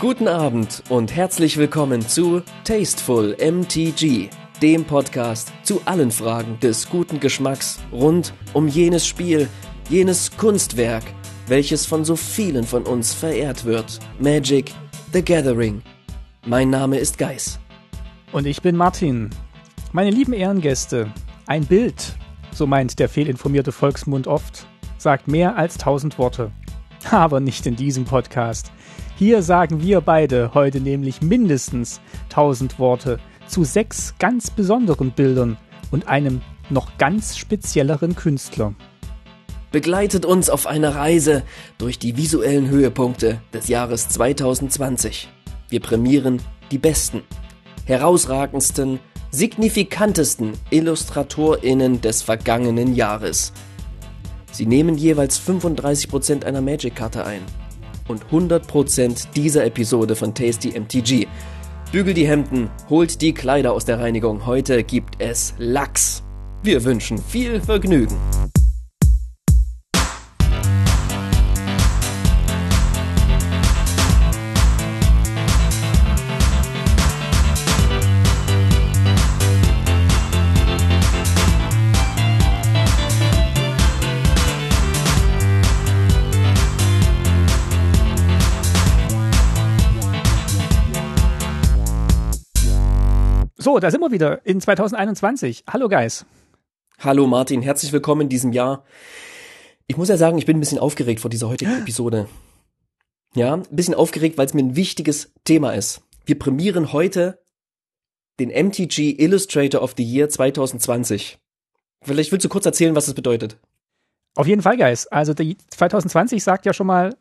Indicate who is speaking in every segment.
Speaker 1: Guten Abend und herzlich willkommen zu Tasteful MTG, dem Podcast zu allen Fragen des guten Geschmacks rund um jenes Spiel, jenes Kunstwerk, welches von so vielen von uns verehrt wird. Magic the Gathering. Mein Name ist Geis.
Speaker 2: Und ich bin Martin. Meine lieben Ehrengäste, ein Bild, so meint der fehlinformierte Volksmund oft, sagt mehr als tausend Worte. Aber nicht in diesem Podcast. Hier sagen wir beide heute nämlich mindestens tausend Worte zu sechs ganz besonderen Bildern und einem noch ganz spezielleren Künstler.
Speaker 1: Begleitet uns auf eine Reise durch die visuellen Höhepunkte des Jahres 2020. Wir prämieren die besten, herausragendsten, signifikantesten IllustratorInnen des vergangenen Jahres. Sie nehmen jeweils 35% einer Magic-Karte ein und 100% dieser Episode von Tasty MTG. Bügel die Hemden, holt die Kleider aus der Reinigung. Heute gibt es Lachs. Wir wünschen viel Vergnügen.
Speaker 2: So, da sind wir wieder in 2021. Hallo Guys.
Speaker 1: Hallo Martin, herzlich willkommen in diesem Jahr. Ich muss ja sagen, ich bin ein bisschen aufgeregt vor dieser heutigen Episode. Ja, ein bisschen aufgeregt, weil es mir ein wichtiges Thema ist. Wir prämieren heute den MTG Illustrator of the Year 2020. Vielleicht willst du kurz erzählen, was das bedeutet.
Speaker 2: Auf jeden Fall, Guys. Also die 2020 sagt ja schon mal,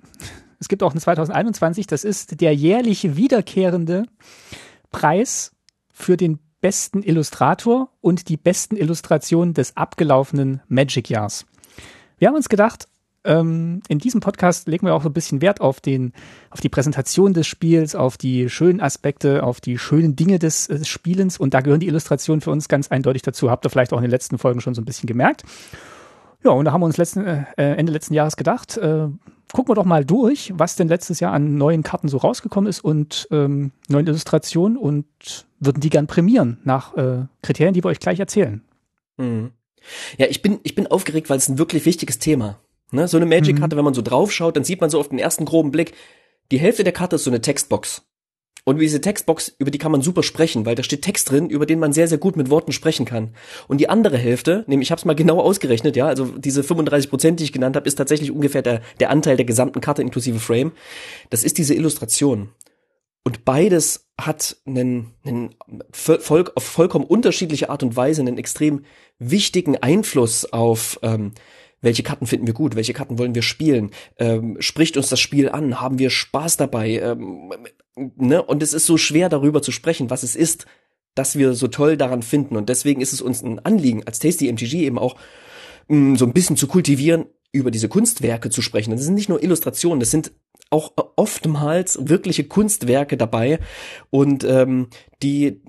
Speaker 2: es gibt auch ein 2021, das ist der jährlich wiederkehrende Preis für den besten Illustrator und die besten Illustrationen des abgelaufenen Magic-Jahrs. Wir haben uns gedacht, ähm, in diesem Podcast legen wir auch so ein bisschen Wert auf den, auf die Präsentation des Spiels, auf die schönen Aspekte, auf die schönen Dinge des, des Spielens und da gehören die Illustrationen für uns ganz eindeutig dazu. Habt ihr vielleicht auch in den letzten Folgen schon so ein bisschen gemerkt. Ja, und da haben wir uns letzten, äh, Ende letzten Jahres gedacht, äh, gucken wir doch mal durch, was denn letztes Jahr an neuen Karten so rausgekommen ist und ähm, neuen Illustrationen und würden die gern prämieren nach äh, Kriterien, die wir euch gleich erzählen.
Speaker 1: Mhm. Ja, ich bin, ich bin aufgeregt, weil es ein wirklich wichtiges Thema. Ne? So eine Magic-Karte, mhm. wenn man so draufschaut, dann sieht man so auf den ersten groben Blick, die Hälfte der Karte ist so eine Textbox. Und diese Textbox, über die kann man super sprechen, weil da steht Text drin, über den man sehr, sehr gut mit Worten sprechen kann. Und die andere Hälfte, nämlich ich habe es mal genau ausgerechnet, ja, also diese 35 Prozent, die ich genannt habe, ist tatsächlich ungefähr der, der Anteil der gesamten Karte inklusive Frame. Das ist diese Illustration. Und beides hat einen, einen voll, auf vollkommen unterschiedliche Art und Weise einen extrem wichtigen Einfluss auf ähm, welche Karten finden wir gut, welche Karten wollen wir spielen, ähm, spricht uns das Spiel an, haben wir Spaß dabei, ähm, ne? Und es ist so schwer darüber zu sprechen, was es ist, dass wir so toll daran finden. Und deswegen ist es uns ein Anliegen, als Tasty MTG eben auch mh, mm, so ein bisschen zu kultivieren, über diese Kunstwerke zu sprechen. Das sind nicht nur Illustrationen, das sind auch oftmals wirkliche Kunstwerke dabei und ähm, die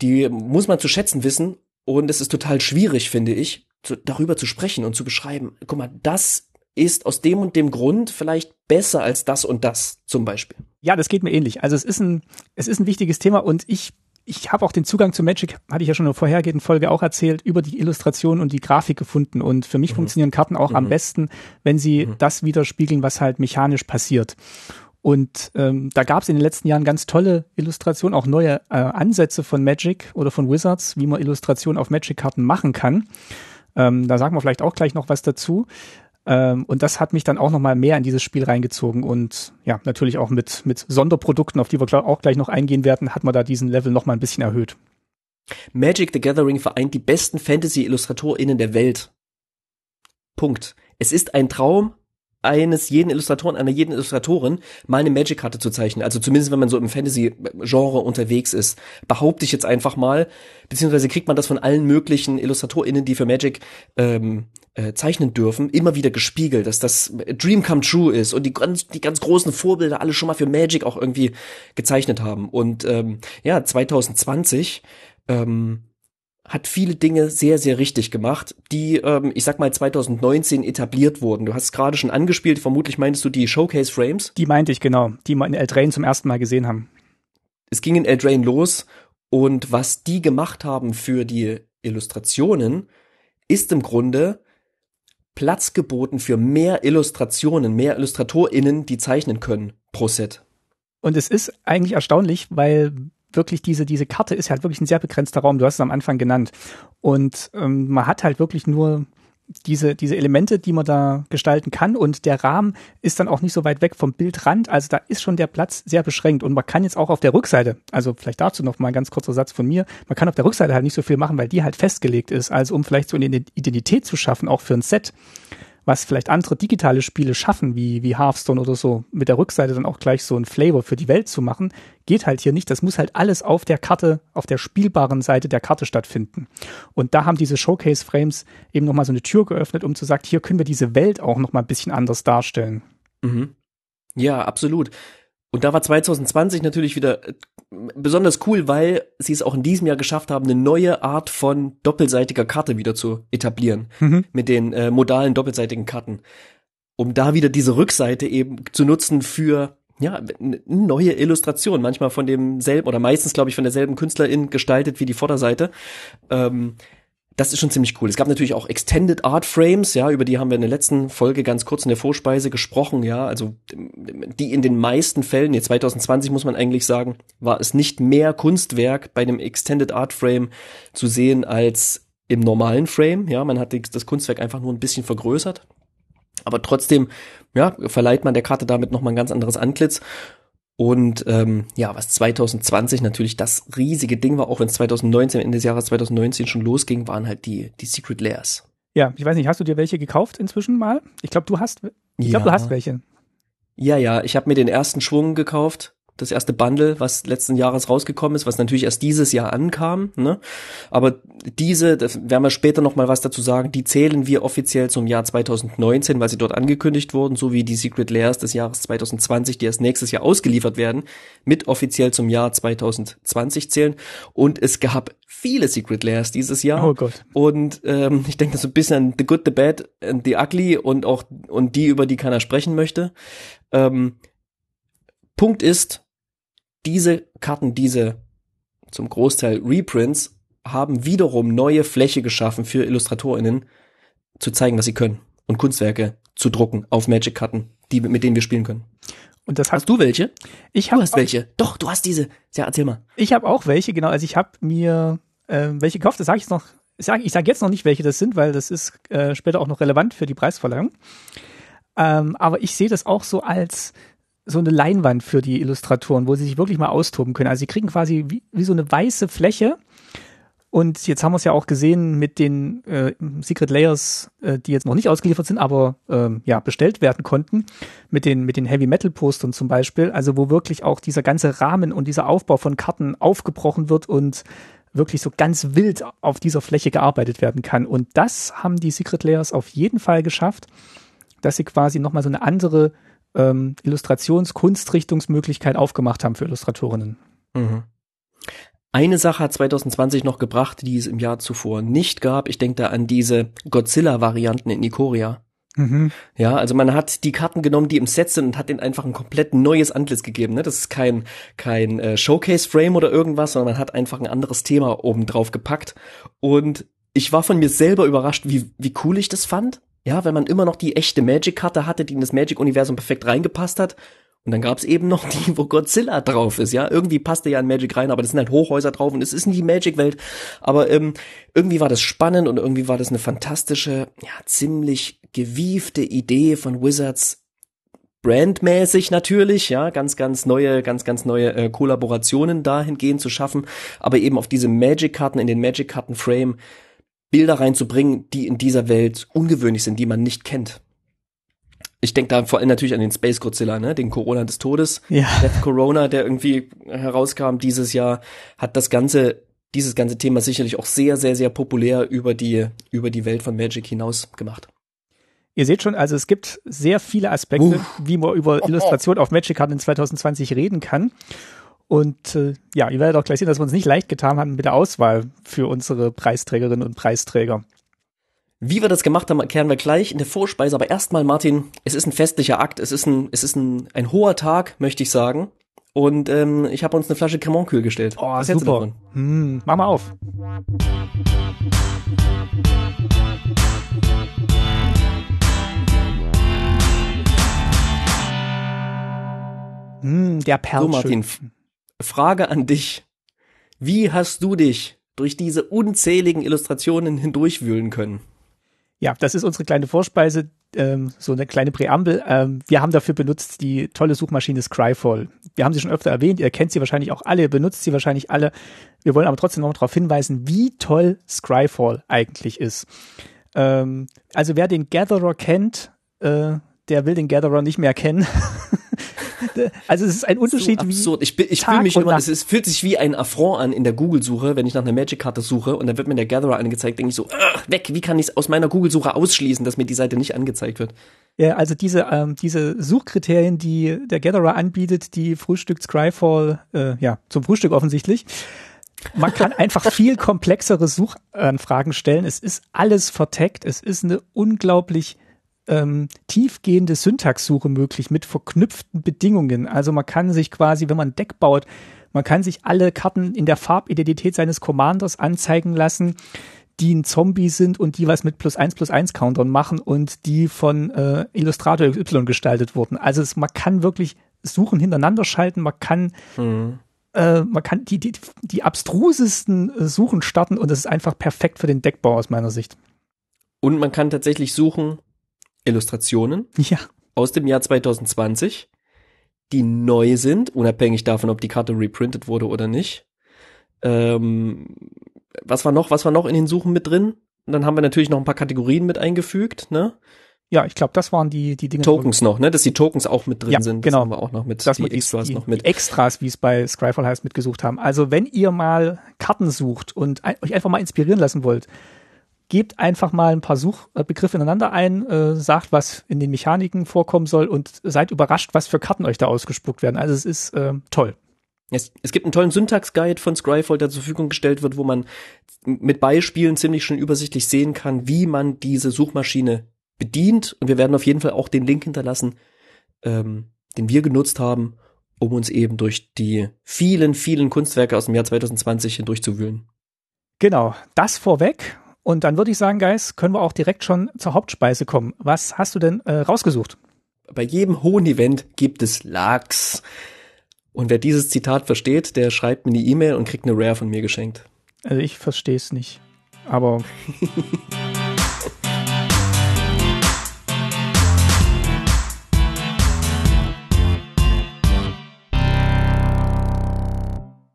Speaker 1: die muss man zu schätzen wissen und es ist total schwierig, finde ich, zu, darüber zu sprechen und zu beschreiben. Guck mal, das ist aus dem und dem Grund vielleicht besser als das und das zum Beispiel.
Speaker 2: Ja, das geht mir ähnlich. Also es ist ein, es ist ein wichtiges Thema und ich, ich habe auch den Zugang zu Magic, hatte ich ja schon in der vorhergehenden Folge auch erzählt, über die Illustration und die Grafik gefunden. Und für mich mhm. funktionieren Karten auch mhm. am besten, wenn sie mhm. das widerspiegeln, was halt mechanisch passiert. Und ähm, da gab es in den letzten Jahren ganz tolle Illustrationen, auch neue äh, Ansätze von Magic oder von Wizards, wie man Illustrationen auf Magic-Karten machen kann. Ähm, da sagen wir vielleicht auch gleich noch was dazu. Ähm, und das hat mich dann auch noch mal mehr in dieses Spiel reingezogen und ja, natürlich auch mit, mit Sonderprodukten, auf die wir auch gleich noch eingehen werden, hat man da diesen Level noch mal ein bisschen erhöht.
Speaker 1: Magic the Gathering vereint die besten Fantasy-IllustratorInnen der Welt. Punkt. Es ist ein Traum, eines jeden Illustratoren, einer jeden Illustratorin mal eine Magic-Karte zu zeichnen. Also zumindest, wenn man so im Fantasy-Genre unterwegs ist. Behaupte ich jetzt einfach mal. Beziehungsweise kriegt man das von allen möglichen IllustratorInnen, die für Magic ähm, äh, zeichnen dürfen, immer wieder gespiegelt, dass das Dream Come True ist und die ganz, die ganz großen Vorbilder alle schon mal für Magic auch irgendwie gezeichnet haben. Und ähm, ja, 2020 ähm, hat viele Dinge sehr, sehr richtig gemacht, die, ähm, ich sag mal, 2019 etabliert wurden. Du hast es gerade schon angespielt, vermutlich meintest du die Showcase Frames.
Speaker 2: Die meinte ich, genau, die wir in Eldraine zum ersten Mal gesehen haben.
Speaker 1: Es ging in Eldraine los und was die gemacht haben für die Illustrationen, ist im Grunde Platz geboten für mehr Illustrationen, mehr IllustratorInnen, die zeichnen können pro Set.
Speaker 2: Und es ist eigentlich erstaunlich, weil wirklich diese, diese Karte ist halt wirklich ein sehr begrenzter Raum. Du hast es am Anfang genannt. Und ähm, man hat halt wirklich nur diese, diese Elemente, die man da gestalten kann. Und der Rahmen ist dann auch nicht so weit weg vom Bildrand. Also da ist schon der Platz sehr beschränkt. Und man kann jetzt auch auf der Rückseite, also vielleicht dazu noch mal ein ganz kurzer Satz von mir, man kann auf der Rückseite halt nicht so viel machen, weil die halt festgelegt ist. Also um vielleicht so eine Identität zu schaffen, auch für ein Set, was vielleicht andere digitale Spiele schaffen, wie, wie Hearthstone oder so, mit der Rückseite dann auch gleich so ein Flavor für die Welt zu machen, geht halt hier nicht. Das muss halt alles auf der Karte, auf der spielbaren Seite der Karte stattfinden. Und da haben diese Showcase-Frames eben nochmal so eine Tür geöffnet, um zu sagen, hier können wir diese Welt auch nochmal ein bisschen anders darstellen.
Speaker 1: Mhm. Ja, absolut. Und da war 2020 natürlich wieder äh, besonders cool, weil sie es auch in diesem Jahr geschafft haben, eine neue Art von doppelseitiger Karte wieder zu etablieren. Mhm. Mit den äh, modalen doppelseitigen Karten. Um da wieder diese Rückseite eben zu nutzen für ja, eine neue Illustration, manchmal von demselben oder meistens, glaube ich, von derselben Künstlerin gestaltet wie die Vorderseite. Ähm, das ist schon ziemlich cool. Es gab natürlich auch Extended Art Frames, ja, über die haben wir in der letzten Folge ganz kurz in der Vorspeise gesprochen, ja, also die in den meisten Fällen, jetzt 2020 muss man eigentlich sagen, war es nicht mehr Kunstwerk bei einem Extended Art Frame zu sehen als im normalen Frame, ja, man hat das Kunstwerk einfach nur ein bisschen vergrößert, aber trotzdem, ja, verleiht man der Karte damit nochmal ein ganz anderes Antlitz und ähm, ja, was 2020 natürlich das riesige Ding war, auch wenn es 2019, Ende des Jahres 2019 schon losging, waren halt die, die Secret Layers.
Speaker 2: Ja, ich weiß nicht, hast du dir welche gekauft inzwischen mal? Ich glaube, du hast, ich glaube, ja. du hast welche.
Speaker 1: Ja, ja, ich habe mir den ersten Schwung gekauft das erste Bundle, was letzten Jahres rausgekommen ist, was natürlich erst dieses Jahr ankam. Ne? Aber diese, das werden wir später noch mal was dazu sagen, die zählen wir offiziell zum Jahr 2019, weil sie dort angekündigt wurden, so wie die Secret Layers des Jahres 2020, die erst nächstes Jahr ausgeliefert werden, mit offiziell zum Jahr 2020 zählen. Und es gab viele Secret Layers dieses Jahr.
Speaker 2: Oh Gott.
Speaker 1: Und ähm, ich denke so ein bisschen an The Good, The Bad and The Ugly und auch und die, über die keiner sprechen möchte. Ähm, Punkt ist, diese Karten, diese zum Großteil Reprints, haben wiederum neue Fläche geschaffen für IllustratorInnen, zu zeigen, was sie können und Kunstwerke zu drucken auf Magic-Karten, die, mit denen wir spielen können.
Speaker 2: Und das hast, hast du welche?
Speaker 1: Ich hab du hast welche. Doch, du hast diese. Ja, erzähl mal.
Speaker 2: Ich habe auch welche, genau. Also ich habe mir äh, welche gekauft. Das sage ich noch. Ich sage ich sag jetzt noch nicht, welche das sind, weil das ist äh, später auch noch relevant für die Preisverleihung. Ähm, aber ich sehe das auch so als so eine Leinwand für die Illustratoren, wo sie sich wirklich mal austoben können. Also sie kriegen quasi wie, wie so eine weiße Fläche. Und jetzt haben wir es ja auch gesehen mit den äh, Secret Layers, äh, die jetzt noch nicht ausgeliefert sind, aber ähm, ja bestellt werden konnten, mit den mit den Heavy Metal Postern zum Beispiel. Also wo wirklich auch dieser ganze Rahmen und dieser Aufbau von Karten aufgebrochen wird und wirklich so ganz wild auf dieser Fläche gearbeitet werden kann. Und das haben die Secret Layers auf jeden Fall geschafft, dass sie quasi nochmal so eine andere ähm, Illustrationskunstrichtungsmöglichkeit aufgemacht haben für Illustratorinnen. Mhm.
Speaker 1: Eine Sache hat 2020 noch gebracht, die es im Jahr zuvor nicht gab. Ich denke da an diese Godzilla-Varianten in Ikoria. Mhm. Ja, also man hat die Karten genommen, die im Set sind und hat ihnen einfach ein komplett neues Antlitz gegeben. Ne? Das ist kein, kein äh, Showcase-Frame oder irgendwas, sondern man hat einfach ein anderes Thema oben drauf gepackt. Und ich war von mir selber überrascht, wie, wie cool ich das fand. Ja, wenn man immer noch die echte Magic-Karte hatte, die in das Magic-Universum perfekt reingepasst hat. Und dann gab's eben noch die, wo Godzilla drauf ist, ja. Irgendwie passte ja in Magic rein, aber das sind halt Hochhäuser drauf und es ist nicht die Magic-Welt. Aber ähm, irgendwie war das spannend und irgendwie war das eine fantastische, ja, ziemlich gewiefte Idee von Wizards. Brandmäßig natürlich, ja, ganz, ganz neue, ganz, ganz neue äh, Kollaborationen dahingehend zu schaffen, aber eben auf diese Magic-Karten in den Magic-Karten-Frame Bilder reinzubringen, die in dieser Welt ungewöhnlich sind, die man nicht kennt. Ich denke da vor allem natürlich an den Space Godzilla, ne, den Corona des Todes,
Speaker 2: ja.
Speaker 1: Death Corona, der irgendwie herauskam dieses Jahr, hat das ganze dieses ganze Thema sicherlich auch sehr sehr sehr populär über die über die Welt von Magic hinaus gemacht.
Speaker 2: Ihr seht schon, also es gibt sehr viele Aspekte, Uff. wie man über Illustration auf Magic-Karten in 2020 reden kann. Und äh, ja, ihr werdet auch gleich sehen, dass wir uns nicht leicht getan haben mit der Auswahl für unsere Preisträgerinnen und Preisträger.
Speaker 1: Wie wir das gemacht haben, erklären wir gleich in der Vorspeise. Aber erstmal, Martin, es ist ein festlicher Akt. Es ist ein, es ist ein, ein hoher Tag, möchte ich sagen. Und ähm, ich habe uns eine Flasche Cremant kühl gestellt.
Speaker 2: Oh, Was super. Hm, mach mal auf. Hm, der Perl. So,
Speaker 1: Martin, Frage an dich. Wie hast du dich durch diese unzähligen Illustrationen hindurchwühlen können?
Speaker 2: Ja, das ist unsere kleine Vorspeise, ähm, so eine kleine Präambel. Ähm, wir haben dafür benutzt die tolle Suchmaschine Scryfall. Wir haben sie schon öfter erwähnt, ihr kennt sie wahrscheinlich auch alle, benutzt sie wahrscheinlich alle. Wir wollen aber trotzdem noch darauf hinweisen, wie toll Scryfall eigentlich ist. Ähm, also wer den Gatherer kennt, äh, der will den Gatherer nicht mehr kennen. also es ist ein Unterschied
Speaker 1: so absurd. ich, ich fühle mich immer, es, ist, fühlt sich wie ein Affront an in der Google-Suche, wenn ich nach einer Magic-Karte suche und dann wird mir der Gatherer angezeigt, denke ich so, weg, wie kann ich es aus meiner Google-Suche ausschließen, dass mir die Seite nicht angezeigt wird?
Speaker 2: Ja, also diese, ähm, diese Suchkriterien, die der Gatherer anbietet, die frühstückt Scryfall, äh, ja, zum Frühstück offensichtlich. Man kann einfach viel komplexere Suchanfragen stellen. Es ist alles verteckt. Es ist eine unglaublich ähm, tiefgehende Syntaxsuche möglich mit verknüpften Bedingungen. Also man kann sich quasi, wenn man ein Deck baut, man kann sich alle Karten in der Farbidentität seines Commanders anzeigen lassen, die ein Zombie sind und die was mit plus eins plus eins Countern machen und die von äh, Illustrator Y gestaltet wurden. Also es, man kann wirklich Suchen hintereinander schalten, man kann mhm. äh, man kann die, die, die abstrusesten äh, Suchen starten und das ist einfach perfekt für den Deckbau aus meiner Sicht.
Speaker 1: Und man kann tatsächlich suchen, Illustrationen
Speaker 2: ja.
Speaker 1: aus dem Jahr 2020, die neu sind, unabhängig davon, ob die Karte reprintet wurde oder nicht. Ähm, was war noch? Was war noch in den Suchen mit drin? Und dann haben wir natürlich noch ein paar Kategorien mit eingefügt, ne?
Speaker 2: Ja, ich glaube, das waren die die Dinge.
Speaker 1: Tokens noch, ne? Dass die Tokens auch mit drin ja, sind.
Speaker 2: Genau. Das
Speaker 1: haben wir auch noch mit.
Speaker 2: Das die Extras die, noch mit. Extras, wie es bei Scryfall heißt, mitgesucht haben. Also wenn ihr mal Karten sucht und ein, euch einfach mal inspirieren lassen wollt, gebt einfach mal ein paar Suchbegriffe ineinander ein, äh, sagt, was in den Mechaniken vorkommen soll und seid überrascht, was für Karten euch da ausgespuckt werden. Also es ist äh, toll.
Speaker 1: Es, es gibt einen tollen Syntax-Guide von Scryfall, der zur Verfügung gestellt wird, wo man mit Beispielen ziemlich schön übersichtlich sehen kann, wie man diese Suchmaschine bedient. Und wir werden auf jeden Fall auch den Link hinterlassen, ähm, den wir genutzt haben, um uns eben durch die vielen, vielen Kunstwerke aus dem Jahr 2020 hindurchzuwühlen.
Speaker 2: Genau, das vorweg. Und dann würde ich sagen, Guys, können wir auch direkt schon zur Hauptspeise kommen. Was hast du denn äh, rausgesucht?
Speaker 1: Bei jedem hohen Event gibt es Lachs. Und wer dieses Zitat versteht, der schreibt mir eine E-Mail und kriegt eine Rare von mir geschenkt.
Speaker 2: Also ich verstehe es nicht. Aber.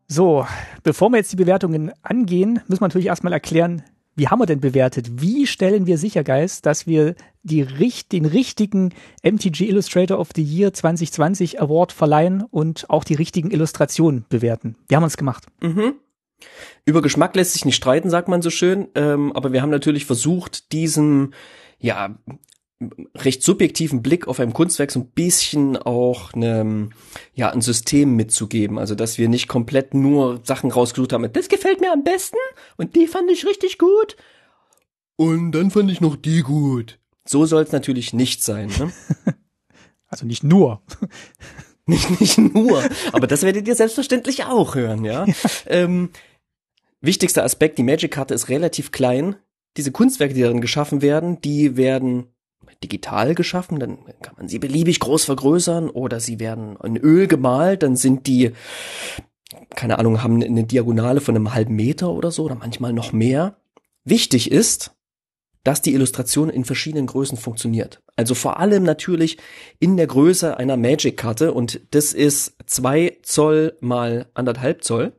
Speaker 2: So, bevor wir jetzt die Bewertungen angehen, müssen wir natürlich erstmal erklären, wie haben wir denn bewertet? Wie stellen wir sicher, Geist, dass wir die, den richtigen MTG Illustrator of the Year 2020 Award verleihen und auch die richtigen Illustrationen bewerten? Wie haben wir es gemacht?
Speaker 1: Mhm. Über Geschmack lässt sich nicht streiten, sagt man so schön. Ähm, aber wir haben natürlich versucht, diesen ja recht subjektiven Blick auf ein Kunstwerk so ein bisschen auch ne, ja, ein System mitzugeben. Also, dass wir nicht komplett nur Sachen rausgesucht haben, das gefällt mir am besten und die fand ich richtig gut. Und dann fand ich noch die gut. So soll es natürlich nicht sein. Ne?
Speaker 2: Also nicht nur.
Speaker 1: Nicht, nicht nur. Aber das werdet ihr selbstverständlich auch hören, ja. ja. Ähm, wichtigster Aspekt, die Magic-Karte ist relativ klein. Diese Kunstwerke, die darin geschaffen werden, die werden digital geschaffen, dann kann man sie beliebig groß vergrößern oder sie werden in Öl gemalt, dann sind die, keine Ahnung, haben eine Diagonale von einem halben Meter oder so oder manchmal noch mehr. Wichtig ist, dass die Illustration in verschiedenen Größen funktioniert. Also vor allem natürlich in der Größe einer Magic-Karte und das ist zwei Zoll mal anderthalb Zoll.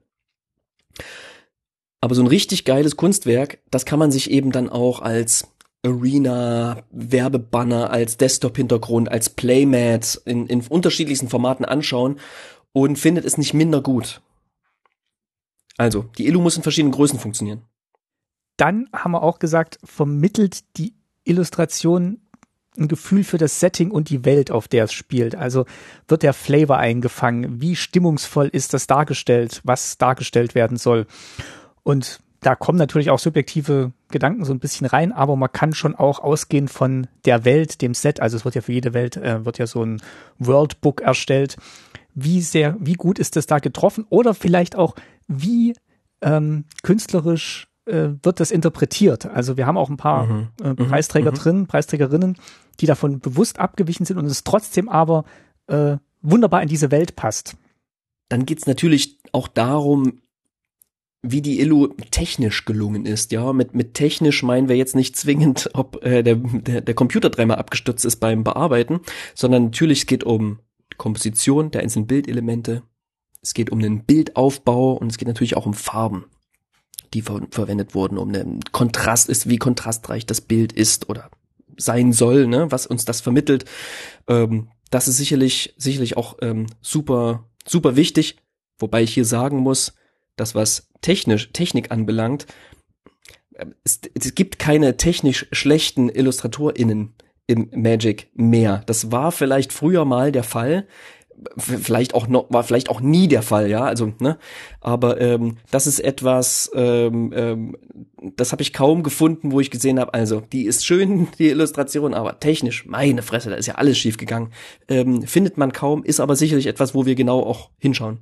Speaker 1: Aber so ein richtig geiles Kunstwerk, das kann man sich eben dann auch als Arena, Werbebanner als Desktop-Hintergrund, als Playmat in, in unterschiedlichsten Formaten anschauen und findet es nicht minder gut. Also, die Illu muss in verschiedenen Größen funktionieren.
Speaker 2: Dann haben wir auch gesagt, vermittelt die Illustration ein Gefühl für das Setting und die Welt, auf der es spielt. Also wird der Flavor eingefangen? Wie stimmungsvoll ist das dargestellt, was dargestellt werden soll? Und da kommen natürlich auch subjektive Gedanken so ein bisschen rein, aber man kann schon auch ausgehen von der Welt, dem Set. Also es wird ja für jede Welt äh, wird ja so ein Worldbook erstellt. Wie sehr, wie gut ist das da getroffen? Oder vielleicht auch, wie ähm, künstlerisch äh, wird das interpretiert. Also wir haben auch ein paar mhm. äh, mhm. Preisträger mhm. drin, Preisträgerinnen, die davon bewusst abgewichen sind und es trotzdem aber äh, wunderbar in diese Welt passt.
Speaker 1: Dann geht's natürlich auch darum, wie die Illu technisch gelungen ist. Ja, mit, mit technisch meinen wir jetzt nicht zwingend, ob äh, der, der, der Computer dreimal abgestürzt ist beim Bearbeiten, sondern natürlich es geht um Komposition der einzelnen Bildelemente. Es geht um den Bildaufbau und es geht natürlich auch um Farben, die ver verwendet wurden, um den Kontrast ist, wie kontrastreich das Bild ist oder sein soll, ne, was uns das vermittelt. Ähm, das ist sicherlich, sicherlich auch ähm, super, super wichtig. Wobei ich hier sagen muss, das was technisch, Technik anbelangt, äh, es, es gibt keine technisch schlechten IllustratorInnen im Magic mehr. Das war vielleicht früher mal der Fall, vielleicht auch noch war vielleicht auch nie der Fall, ja, also ne, aber ähm, das ist etwas, ähm, ähm, das habe ich kaum gefunden, wo ich gesehen habe, also die ist schön die Illustration, aber technisch, meine Fresse, da ist ja alles schief gegangen, ähm, findet man kaum, ist aber sicherlich etwas, wo wir genau auch hinschauen.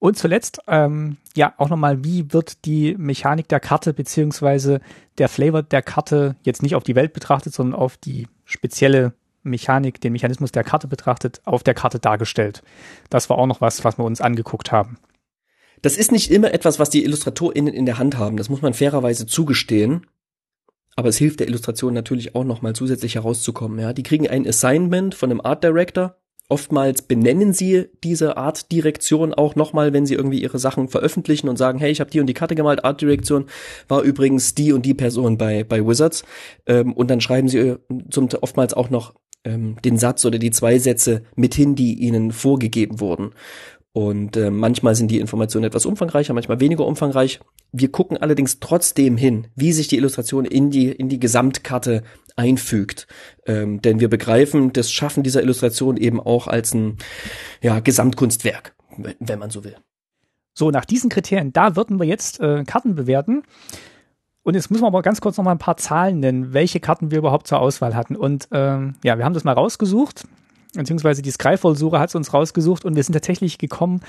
Speaker 2: Und zuletzt, ähm, ja, auch nochmal, wie wird die Mechanik der Karte beziehungsweise der Flavor der Karte jetzt nicht auf die Welt betrachtet, sondern auf die spezielle Mechanik, den Mechanismus der Karte betrachtet, auf der Karte dargestellt. Das war auch noch was, was wir uns angeguckt haben.
Speaker 1: Das ist nicht immer etwas, was die IllustratorInnen in der Hand haben. Das muss man fairerweise zugestehen. Aber es hilft der Illustration natürlich auch nochmal zusätzlich herauszukommen. Ja, die kriegen ein Assignment von einem Art Director Oftmals benennen sie diese Art Direktion auch nochmal, wenn sie irgendwie ihre Sachen veröffentlichen und sagen, hey, ich habe die und die Karte gemalt, Art Direktion war übrigens die und die Person bei, bei Wizards. Ähm, und dann schreiben sie äh, zum, oftmals auch noch ähm, den Satz oder die zwei Sätze mit hin, die ihnen vorgegeben wurden. Und äh, manchmal sind die Informationen etwas umfangreicher, manchmal weniger umfangreich. Wir gucken allerdings trotzdem hin, wie sich die Illustration in die, in die Gesamtkarte einfügt. Ähm, denn wir begreifen das Schaffen dieser Illustration eben auch als ein ja, Gesamtkunstwerk, wenn man so will.
Speaker 2: So, nach diesen Kriterien, da würden wir jetzt äh, Karten bewerten. Und jetzt müssen wir aber ganz kurz noch mal ein paar Zahlen nennen, welche Karten wir überhaupt zur Auswahl hatten. Und ähm, ja, wir haben das mal rausgesucht beziehungsweise die Skyfall-Suche hat es uns rausgesucht und wir sind tatsächlich gekommen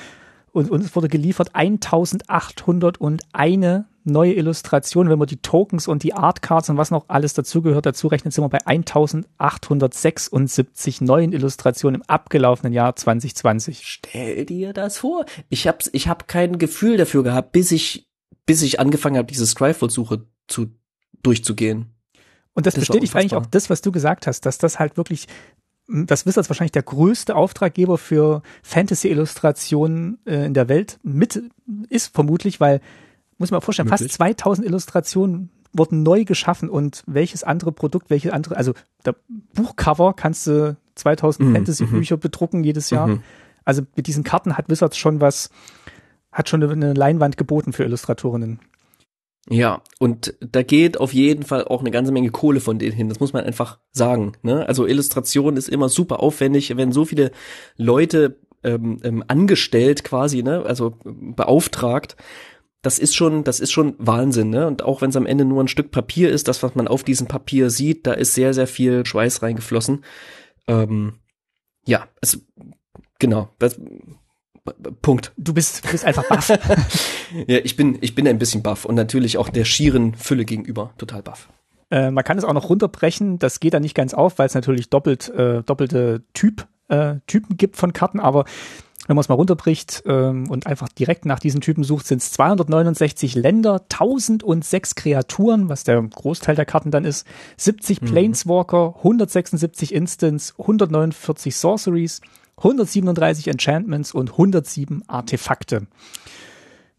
Speaker 2: und uns wurde geliefert 1801 neue Illustrationen. Wenn man die Tokens und die Artcards und was noch alles dazugehört, dazu rechnet, sind wir bei 1876 neuen Illustrationen im abgelaufenen Jahr 2020.
Speaker 1: Stell dir das vor. Ich habe ich hab kein Gefühl dafür gehabt, bis ich, bis ich angefangen habe, diese Skyfall-Suche zu, durchzugehen.
Speaker 2: Und das, das bestätigt eigentlich auch das, was du gesagt hast, dass das halt wirklich das Wizards wahrscheinlich der größte Auftraggeber für Fantasy-Illustrationen äh, in der Welt mit ist, vermutlich, weil, muss ich mal vorstellen, Möglich. fast 2000 Illustrationen wurden neu geschaffen und welches andere Produkt, welche andere, also der Buchcover kannst du 2000 mhm. Fantasy-Bücher mhm. bedrucken jedes Jahr. Mhm. Also mit diesen Karten hat Wizards schon was, hat schon eine Leinwand geboten für Illustratorinnen.
Speaker 1: Ja, und da geht auf jeden Fall auch eine ganze Menge Kohle von denen hin. Das muss man einfach sagen. Ne? Also Illustration ist immer super aufwendig, wenn so viele Leute ähm, ähm, angestellt quasi, ne, also beauftragt. Das ist schon, das ist schon Wahnsinn, ne? Und auch wenn es am Ende nur ein Stück Papier ist, das, was man auf diesem Papier sieht, da ist sehr, sehr viel Schweiß reingeflossen. Ähm, ja, es, genau. Das, Punkt.
Speaker 2: Du bist, bist einfach baff.
Speaker 1: ja, ich bin, ich bin ein bisschen baff und natürlich auch der schieren Fülle gegenüber total baff.
Speaker 2: Äh, man kann es auch noch runterbrechen. Das geht da nicht ganz auf, weil es natürlich doppelt, äh, doppelte Typ, äh, Typen gibt von Karten. Aber wenn man es mal runterbricht ähm, und einfach direkt nach diesen Typen sucht, sind es 269 Länder, 1006 Kreaturen, was der Großteil der Karten dann ist, 70 mhm. Planeswalker, 176 Instants, 149 Sorceries, 137 Enchantments und 107 Artefakte.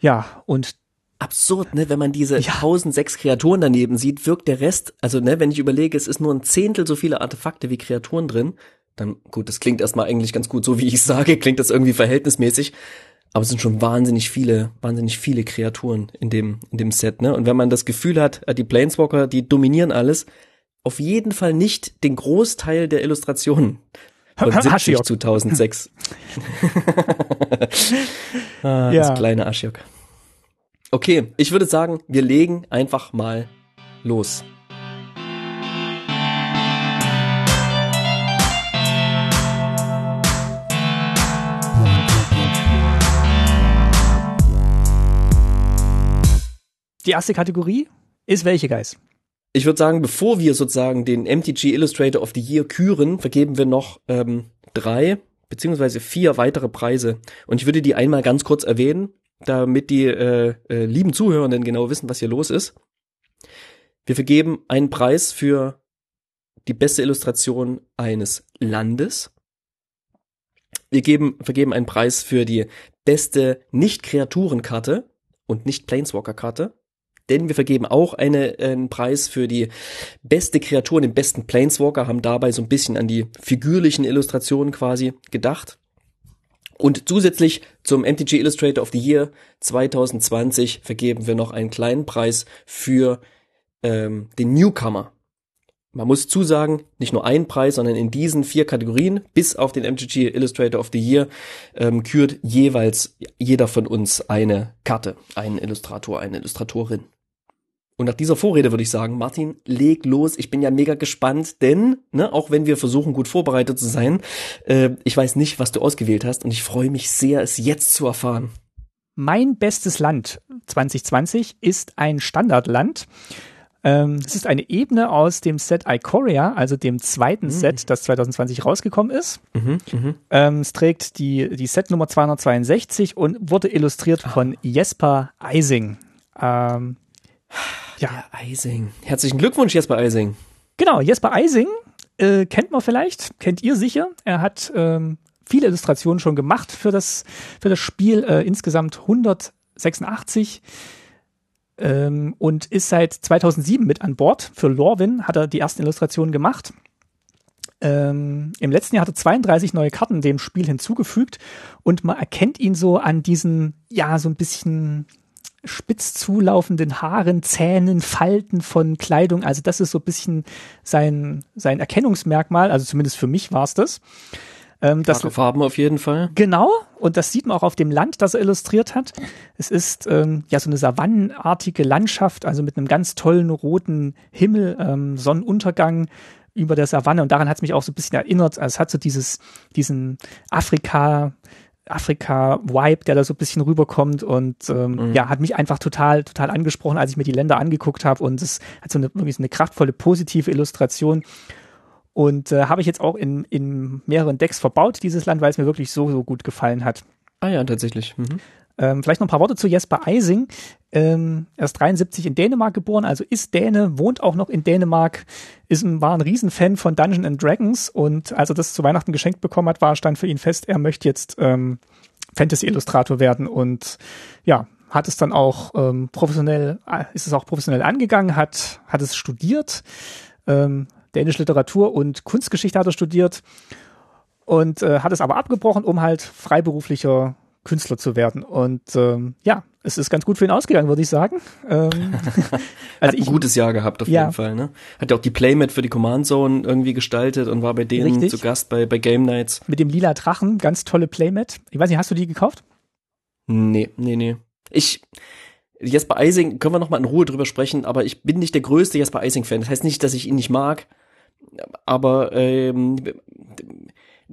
Speaker 2: Ja, und
Speaker 1: absurd, ne? Wenn man diese ja. 1006 Kreaturen daneben sieht, wirkt der Rest, also ne, wenn ich überlege, es ist nur ein Zehntel so viele Artefakte wie Kreaturen drin, dann gut, das klingt erstmal eigentlich ganz gut, so wie ich sage, klingt das irgendwie verhältnismäßig, aber es sind schon wahnsinnig viele, wahnsinnig viele Kreaturen in dem in dem Set, ne? Und wenn man das Gefühl hat, äh, die Planeswalker, die dominieren alles, auf jeden Fall nicht den Großteil der Illustrationen von 70 zu 1006. ah, ja. Das kleine Aschiok. Okay, ich würde sagen, wir legen einfach mal los.
Speaker 2: Die erste Kategorie ist welche, Guys?
Speaker 1: Ich würde sagen, bevor wir sozusagen den MTG Illustrator of the Year küren, vergeben wir noch ähm, drei beziehungsweise vier weitere Preise. Und ich würde die einmal ganz kurz erwähnen, damit die äh, äh, lieben Zuhörenden genau wissen, was hier los ist. Wir vergeben einen Preis für die beste Illustration eines Landes. Wir geben, vergeben einen Preis für die beste Nicht-Kreaturenkarte und Nicht-Planeswalker-Karte denn wir vergeben auch eine, einen Preis für die beste Kreatur den besten Planeswalker, haben dabei so ein bisschen an die figürlichen Illustrationen quasi gedacht. Und zusätzlich zum MTG Illustrator of the Year 2020 vergeben wir noch einen kleinen Preis für ähm, den Newcomer. Man muss zusagen, nicht nur ein Preis, sondern in diesen vier Kategorien, bis auf den MTG Illustrator of the Year, ähm, kürt jeweils jeder von uns eine Karte, einen Illustrator, eine Illustratorin. Und nach dieser Vorrede würde ich sagen, Martin, leg los. Ich bin ja mega gespannt, denn, ne, auch wenn wir versuchen, gut vorbereitet zu sein, äh, ich weiß nicht, was du ausgewählt hast und ich freue mich sehr, es jetzt zu erfahren.
Speaker 2: Mein bestes Land 2020 ist ein Standardland. Ähm, es ist eine Ebene aus dem Set Ikoria, also dem zweiten mhm. Set, das 2020 rausgekommen ist. Mhm, mh. ähm, es trägt die, die Setnummer 262 und wurde illustriert von Jesper Eising. Ähm,
Speaker 1: ja. Der Eising. Herzlichen Glückwunsch, Jesper Eising.
Speaker 2: Genau, Jesper Eising äh, kennt man vielleicht, kennt ihr sicher. Er hat ähm, viele Illustrationen schon gemacht für das, für das Spiel, äh, insgesamt 186 ähm, und ist seit 2007 mit an Bord. Für Lorwyn hat er die ersten Illustrationen gemacht. Ähm, Im letzten Jahr hat er 32 neue Karten dem Spiel hinzugefügt und man erkennt ihn so an diesen, ja, so ein bisschen spitz zulaufenden Haaren, Zähnen, Falten von Kleidung. Also das ist so ein bisschen sein, sein Erkennungsmerkmal. Also zumindest für mich war es das.
Speaker 1: Ähm, das Farben auf jeden Fall.
Speaker 2: Genau. Und das sieht man auch auf dem Land, das er illustriert hat. Es ist ähm, ja so eine savannenartige Landschaft, also mit einem ganz tollen roten Himmel, ähm, Sonnenuntergang über der Savanne. Und daran hat es mich auch so ein bisschen erinnert. Also es hat so dieses, diesen Afrika, Afrika-Vibe, der da so ein bisschen rüberkommt und ähm, mhm. ja, hat mich einfach total, total angesprochen, als ich mir die Länder angeguckt habe und es hat so eine wirklich so eine kraftvolle, positive Illustration und äh, habe ich jetzt auch in, in mehreren Decks verbaut, dieses Land, weil es mir wirklich so, so gut gefallen hat.
Speaker 1: Ah ja, tatsächlich. Mhm.
Speaker 2: Ähm, vielleicht noch ein paar Worte zu Jesper Eising. Ähm, er ist 73 in Dänemark geboren, also ist Däne, wohnt auch noch in Dänemark, ist ein, war ein Riesenfan von Dungeons and Dragons und als er das zu Weihnachten geschenkt bekommen hat, war stand für ihn fest, er möchte jetzt ähm, Fantasy-Illustrator werden und ja, hat es dann auch ähm, professionell, äh, ist es auch professionell angegangen, hat, hat es studiert, ähm, dänische Literatur und Kunstgeschichte hat er studiert und äh, hat es aber abgebrochen, um halt freiberuflicher Künstler zu werden. Und ähm, ja, es ist ganz gut für ihn ausgegangen, würde ich sagen. Ähm,
Speaker 1: also Hat ein gutes Jahr gehabt auf ja. jeden Fall. Ne? Hat ja auch die Playmat für die Command Zone irgendwie gestaltet und war bei denen Richtig. zu Gast bei, bei Game Nights.
Speaker 2: Mit dem lila Drachen, ganz tolle Playmat. Ich weiß nicht, hast du die gekauft?
Speaker 1: Nee, nee, nee. Ich, Jesper Eising, können wir noch mal in Ruhe drüber sprechen, aber ich bin nicht der größte Jesper Eising-Fan. Das heißt nicht, dass ich ihn nicht mag, aber ähm,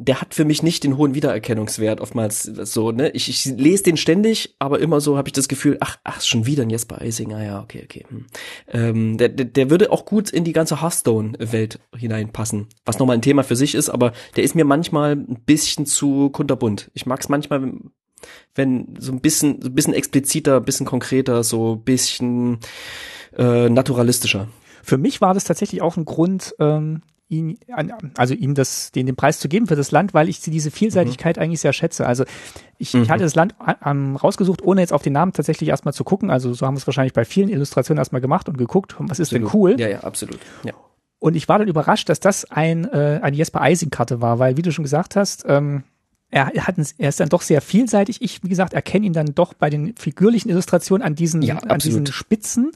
Speaker 1: der hat für mich nicht den hohen Wiedererkennungswert oftmals so, ne? Ich, ich lese den ständig, aber immer so habe ich das Gefühl, ach, ach, schon wieder ein Jesper Eising, ah ja, okay, okay. Hm. Ähm, der, der, der würde auch gut in die ganze Hearthstone-Welt hineinpassen, was nochmal ein Thema für sich ist, aber der ist mir manchmal ein bisschen zu kunterbunt. Ich mag es manchmal, wenn so ein bisschen, so ein bisschen expliziter, ein bisschen konkreter, so ein bisschen äh, naturalistischer.
Speaker 2: Für mich war das tatsächlich auch ein Grund, ähm, ihn, also ihm das, den, den Preis zu geben für das Land, weil ich diese Vielseitigkeit mhm. eigentlich sehr schätze. Also ich, mhm. ich hatte das Land ähm, rausgesucht, ohne jetzt auf den Namen tatsächlich erstmal zu gucken. Also so haben wir es wahrscheinlich bei vielen Illustrationen erstmal gemacht und geguckt, was ist
Speaker 1: absolut.
Speaker 2: denn cool.
Speaker 1: Ja, ja, absolut. Ja.
Speaker 2: Und ich war dann überrascht, dass das ein, äh, eine Jesper Eising-Karte war, weil, wie du schon gesagt hast, ähm, er, hat, er ist dann doch sehr vielseitig. Ich, wie gesagt, erkenne ihn dann doch bei den figürlichen Illustrationen an diesen, ja, an diesen Spitzen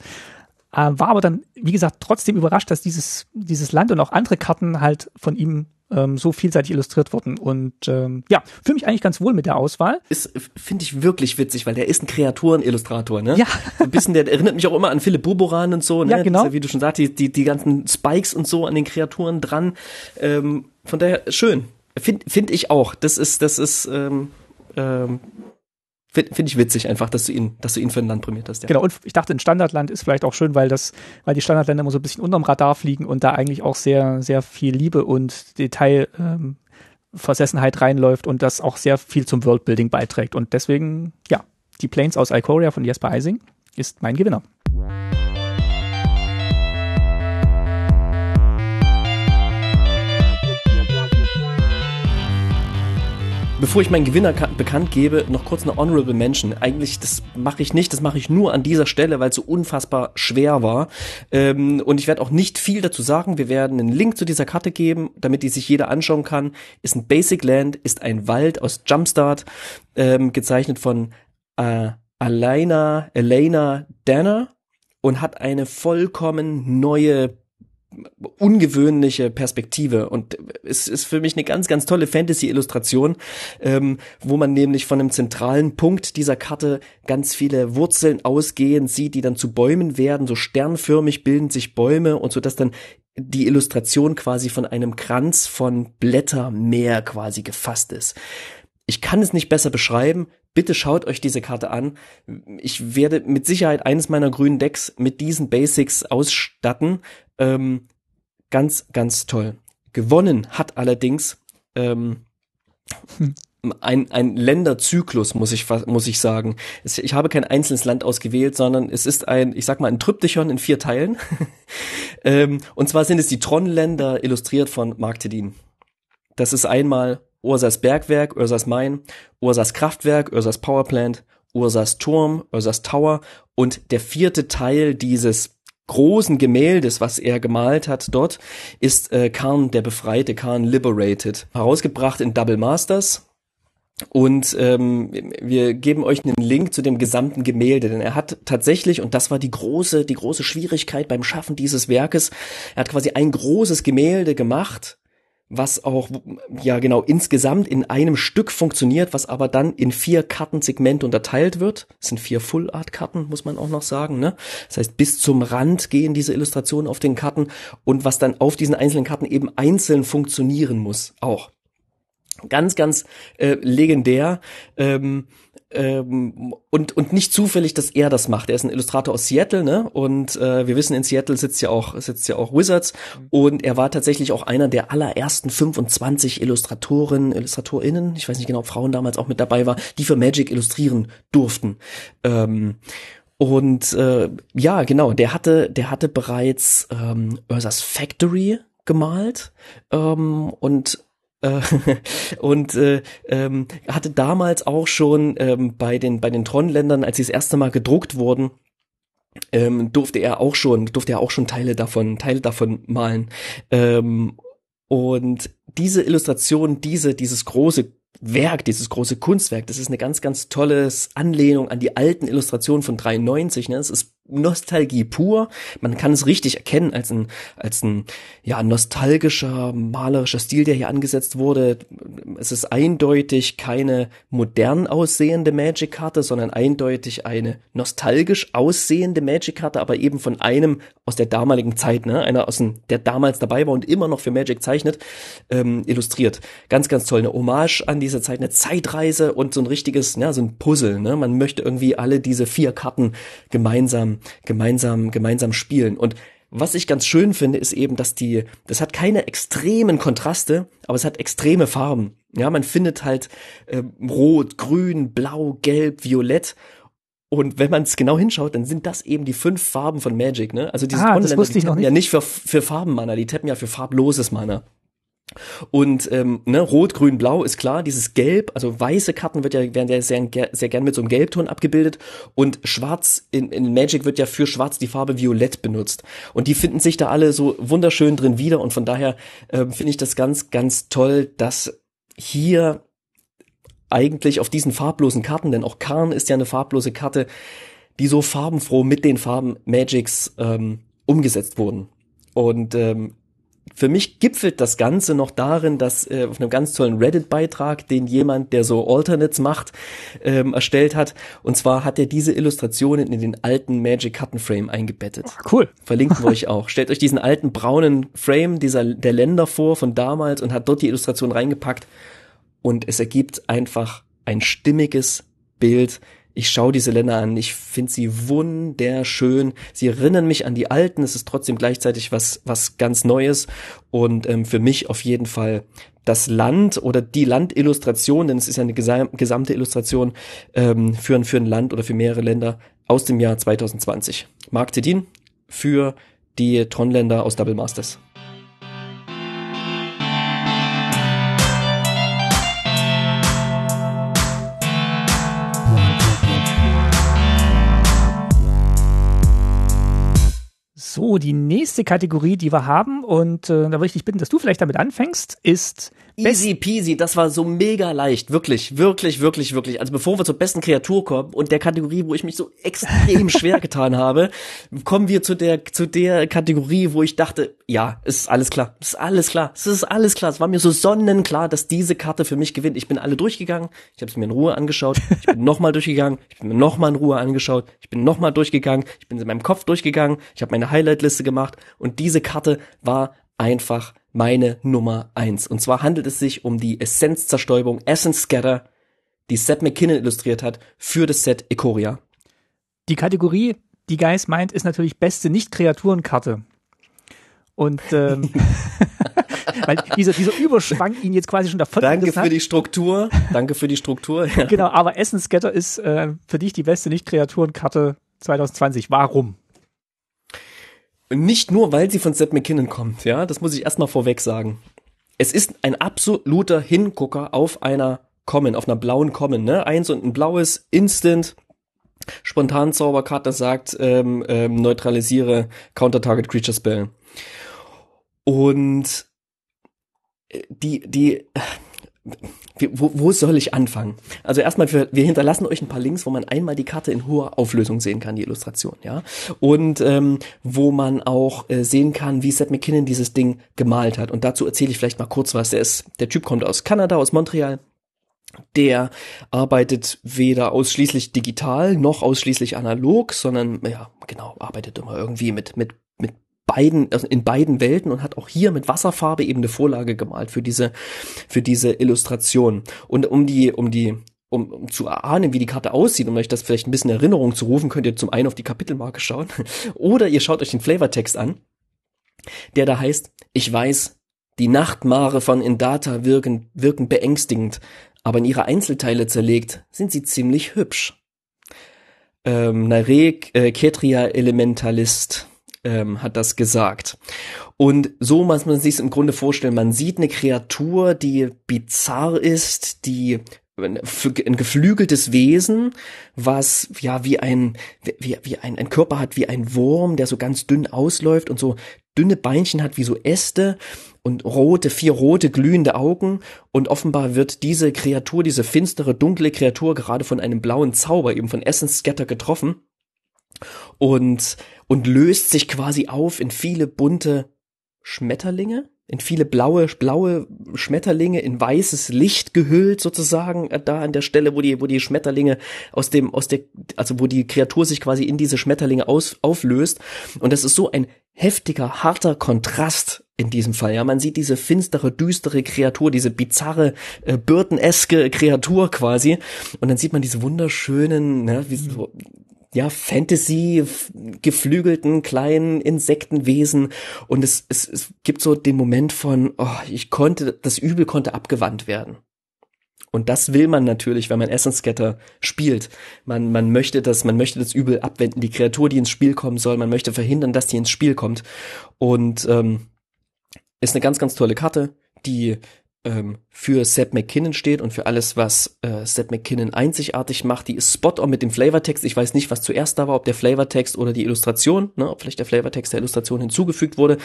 Speaker 2: Äh, war aber dann, wie gesagt, trotzdem überrascht, dass dieses, dieses Land und auch andere Karten halt von ihm ähm, so vielseitig illustriert wurden. Und ähm, ja, fühle mich eigentlich ganz wohl mit der Auswahl.
Speaker 1: Ist, finde ich wirklich witzig, weil der ist ein Kreaturenillustrator, ne?
Speaker 2: Ja.
Speaker 1: Ein bisschen, der erinnert mich auch immer an Philipp Boboran und so, ne?
Speaker 2: Ja, genau.
Speaker 1: Ja, wie du schon sagst, die, die, die ganzen Spikes und so an den Kreaturen dran. Ähm, von daher, schön. Finde find ich auch. Das ist, das ist, ähm, ähm, Finde find ich witzig einfach, dass du ihn, dass du ihn für ein Land prämiert hast. Ja.
Speaker 2: Genau, und ich dachte, ein Standardland ist vielleicht auch schön, weil das, weil die Standardländer immer so ein bisschen unterm Radar fliegen und da eigentlich auch sehr, sehr viel Liebe und Detail ähm, reinläuft und das auch sehr viel zum Worldbuilding beiträgt. Und deswegen, ja, die Planes aus Ikoria von Jesper Eising ist mein Gewinner.
Speaker 1: Bevor ich meinen Gewinner bekannt gebe, noch kurz eine Honorable Mention. Eigentlich, das mache ich nicht, das mache ich nur an dieser Stelle, weil es so unfassbar schwer war. Ähm, und ich werde auch nicht viel dazu sagen. Wir werden einen Link zu dieser Karte geben, damit die sich jeder anschauen kann. Ist ein Basic Land, ist ein Wald aus Jumpstart, ähm, gezeichnet von äh, Elena, Elena Danner und hat eine vollkommen neue ungewöhnliche Perspektive und es ist für mich eine ganz, ganz tolle Fantasy-Illustration, ähm, wo man nämlich von einem zentralen Punkt dieser Karte ganz viele Wurzeln ausgehen sieht, die dann zu Bäumen werden, so sternförmig bilden sich Bäume und so dass dann die Illustration quasi von einem Kranz von Blättermeer quasi gefasst ist. Ich kann es nicht besser beschreiben. Bitte schaut euch diese Karte an. Ich werde mit Sicherheit eines meiner grünen Decks mit diesen Basics ausstatten. Ähm, ganz, ganz toll. Gewonnen hat allerdings ähm, hm. ein, ein Länderzyklus, muss ich, muss ich sagen. Ich habe kein einzelnes Land ausgewählt, sondern es ist ein, ich sag mal, ein Tryptychon in vier Teilen. ähm, und zwar sind es die Tron-Länder illustriert von Mark Tedin. Das ist einmal Ursas Bergwerk, Ursas Main, Ursas Kraftwerk, Ursas Powerplant, Ursas Turm, Ursas Tower und der vierte Teil dieses großen Gemäldes, was er gemalt hat dort, ist äh, Khan der Befreite, Khan Liberated, herausgebracht in Double Masters. Und ähm, wir geben euch einen Link zu dem gesamten Gemälde, denn er hat tatsächlich, und das war die große, die große Schwierigkeit beim Schaffen dieses Werkes, er hat quasi ein großes Gemälde gemacht, was auch ja genau insgesamt in einem Stück funktioniert, was aber dann in vier Kartensegmente unterteilt wird. Das sind vier Full Art Karten, muss man auch noch sagen. Ne? Das heißt, bis zum Rand gehen diese Illustrationen auf den Karten und was dann auf diesen einzelnen Karten eben einzeln funktionieren muss, auch. Ganz, ganz äh, legendär. Ähm, ähm, und, und nicht zufällig, dass er das macht. Er ist ein Illustrator aus Seattle, ne? Und äh, wir wissen, in Seattle sitzt ja auch, sitzt ja auch Wizards. Und er war tatsächlich auch einer der allerersten 25 Illustratoren, IllustratorInnen, ich weiß nicht genau, ob Frauen damals auch mit dabei war, die für Magic illustrieren durften. Ähm, und äh, ja, genau, der hatte, der hatte bereits ähm, Ursas Factory gemalt ähm, und und äh, ähm, hatte damals auch schon ähm, bei den bei den Tron-Ländern, als sie das erste Mal gedruckt wurden, ähm, durfte er auch schon durfte er auch schon Teile davon Teile davon malen ähm, und diese Illustration diese dieses große Werk, dieses große Kunstwerk, das ist eine ganz, ganz tolles Anlehnung an die alten Illustrationen von 93. Ne? Es ist Nostalgie pur. Man kann es richtig erkennen als ein, als ein, ja, nostalgischer, malerischer Stil, der hier angesetzt wurde. Es ist eindeutig keine modern aussehende Magic-Karte, sondern eindeutig eine nostalgisch aussehende Magic-Karte, aber eben von einem aus der damaligen Zeit, ne, einer aus dem, der damals dabei war und immer noch für Magic zeichnet, ähm, illustriert. Ganz, ganz toll. Eine Hommage an diese Zeit, eine Zeitreise und so ein richtiges, ja, so ein Puzzle, ne. Man möchte irgendwie alle diese vier Karten gemeinsam gemeinsam, gemeinsam spielen. Und was ich ganz schön finde, ist eben, dass die, das hat keine extremen Kontraste, aber es hat extreme Farben. Ja, man findet halt äh, rot, grün, blau, gelb, violett. Und wenn man es genau hinschaut, dann sind das eben die fünf Farben von Magic, ne? Also diese
Speaker 2: ah, das wusste ich noch nicht.
Speaker 1: ja nicht für, für Farbenmana, die tappen ja für farbloses Mana. Und ähm, ne, Rot, Grün, Blau ist klar, dieses Gelb, also weiße Karten wird ja, werden ja sehr, sehr gern mit so einem Gelbton abgebildet und Schwarz in, in Magic wird ja für Schwarz die Farbe Violett benutzt. Und die finden sich da alle so wunderschön drin wieder und von daher äh, finde ich das ganz, ganz toll, dass hier eigentlich auf diesen farblosen Karten, denn auch Karn ist ja eine farblose Karte, die so farbenfroh mit den Farben Magics ähm, umgesetzt wurden. Und ähm, für mich gipfelt das Ganze noch darin, dass äh, auf einem ganz tollen Reddit-Beitrag, den jemand, der so Alternates macht, ähm, erstellt hat. Und zwar hat er diese Illustrationen in den alten Magic Karten Frame eingebettet.
Speaker 2: Cool.
Speaker 1: Verlinken wir euch auch. Stellt euch diesen alten braunen Frame dieser der Länder vor von damals und hat dort die Illustration reingepackt. Und es ergibt einfach ein stimmiges Bild ich schaue diese Länder an, ich finde sie wunderschön. Sie erinnern mich an die alten, es ist trotzdem gleichzeitig was, was ganz Neues und ähm, für mich auf jeden Fall das Land oder die Landillustration, denn es ist ja eine gesamte Illustration ähm, für, ein, für ein Land oder für mehrere Länder aus dem Jahr 2020. Mark Tedin für die Tron-Länder aus Double Masters.
Speaker 2: So, die nächste Kategorie, die wir haben, und äh, da würde ich dich bitten, dass du vielleicht damit anfängst, ist
Speaker 1: Easy peasy, das war so mega leicht, wirklich, wirklich, wirklich, wirklich. Also bevor wir zur besten Kreatur kommen und der Kategorie, wo ich mich so extrem schwer getan habe, kommen wir zu der zu der Kategorie, wo ich dachte, ja, es ist alles klar, es ist alles klar, es ist alles klar. Es war mir so sonnenklar, dass diese Karte für mich gewinnt. Ich bin alle durchgegangen, ich habe es mir in Ruhe angeschaut, ich bin nochmal durchgegangen, ich bin mir nochmal in Ruhe angeschaut, ich bin nochmal durchgegangen, ich bin in meinem Kopf durchgegangen, ich habe meine Highlight-Liste gemacht. Und diese Karte war einfach meine Nummer eins. Und zwar handelt es sich um die Essenzzerstäubung Essence Scatter, die Seth McKinnon illustriert hat für das Set Ikoria.
Speaker 2: Die Kategorie, die Geist meint, ist natürlich beste Nicht-Kreaturenkarte. Und ähm, weil dieser, dieser Überschwang ihn jetzt quasi schon davon
Speaker 1: Danke für hat. die Struktur. Danke für die Struktur.
Speaker 2: Ja. Genau, aber Essence Scatter ist äh, für dich die beste Nicht-Kreaturenkarte 2020. Warum?
Speaker 1: Nicht nur, weil sie von Seth McKinnon kommt, ja, das muss ich erstmal vorweg sagen. Es ist ein absoluter Hingucker auf einer Common, auf einer blauen Common, ne? Eins und ein blaues Instant, spontan Zauberkarte sagt, ähm, ähm, neutralisiere Counter-Target Creature Spell. Und äh, die, die, wo, wo soll ich anfangen? Also erstmal, wir, wir hinterlassen euch ein paar Links, wo man einmal die Karte in hoher Auflösung sehen kann, die Illustration, ja. Und ähm, wo man auch äh, sehen kann, wie Seth McKinnon dieses Ding gemalt hat. Und dazu erzähle ich vielleicht mal kurz was. Der ist, der Typ kommt aus Kanada, aus Montreal. Der arbeitet weder ausschließlich digital noch ausschließlich analog, sondern ja, genau, arbeitet immer irgendwie mit mit beiden, also in beiden Welten und hat auch hier mit Wasserfarbe eben eine Vorlage gemalt für diese, für diese Illustration. Und um die, um die, um, um zu erahnen, wie die Karte aussieht, um euch das vielleicht ein bisschen in Erinnerung zu rufen, könnt ihr zum einen auf die Kapitelmarke schauen oder ihr schaut euch den Flavortext an, der da heißt, ich weiß, die Nachtmare von Indata wirken, wirken beängstigend, aber in ihre Einzelteile zerlegt sind sie ziemlich hübsch. Ähm, Narek äh, Ketria Elementalist ähm, hat das gesagt. Und so muss man sich im Grunde vorstellen, man sieht eine Kreatur, die bizarr ist, die ein geflügeltes Wesen, was ja wie ein wie, wie ein, ein Körper hat wie ein Wurm, der so ganz dünn ausläuft und so dünne Beinchen hat wie so Äste und rote vier rote glühende Augen. Und offenbar wird diese Kreatur, diese finstere dunkle Kreatur gerade von einem blauen Zauber eben von Essence Scatter getroffen und, und löst sich quasi auf in viele bunte Schmetterlinge, in viele blaue, blaue Schmetterlinge in weißes Licht gehüllt sozusagen, äh, da an der Stelle, wo die, wo die Schmetterlinge aus dem, aus der, also wo die Kreatur sich quasi in diese Schmetterlinge aus, auflöst. Und das ist so ein heftiger, harter Kontrast in diesem Fall. Ja, man sieht diese finstere, düstere Kreatur, diese bizarre, äh, bürdeneske Kreatur quasi. Und dann sieht man diese wunderschönen, ne, wie so, ja, Fantasy geflügelten kleinen Insektenwesen und es, es, es gibt so den Moment von, oh, ich konnte, das Übel konnte abgewandt werden. Und das will man natürlich, wenn man Essence Scatter spielt. Man, man möchte das, man möchte das Übel abwenden, die Kreatur, die ins Spiel kommen soll, man möchte verhindern, dass die ins Spiel kommt. Und ähm, ist eine ganz, ganz tolle Karte, die ähm, für Seth McKinnon steht und für alles, was äh, Seth McKinnon einzigartig macht. Die ist spot on mit dem Flavortext. Ich weiß nicht, was zuerst da war, ob der Flavortext oder die Illustration, ne, ob vielleicht der Flavortext der Illustration hinzugefügt wurde.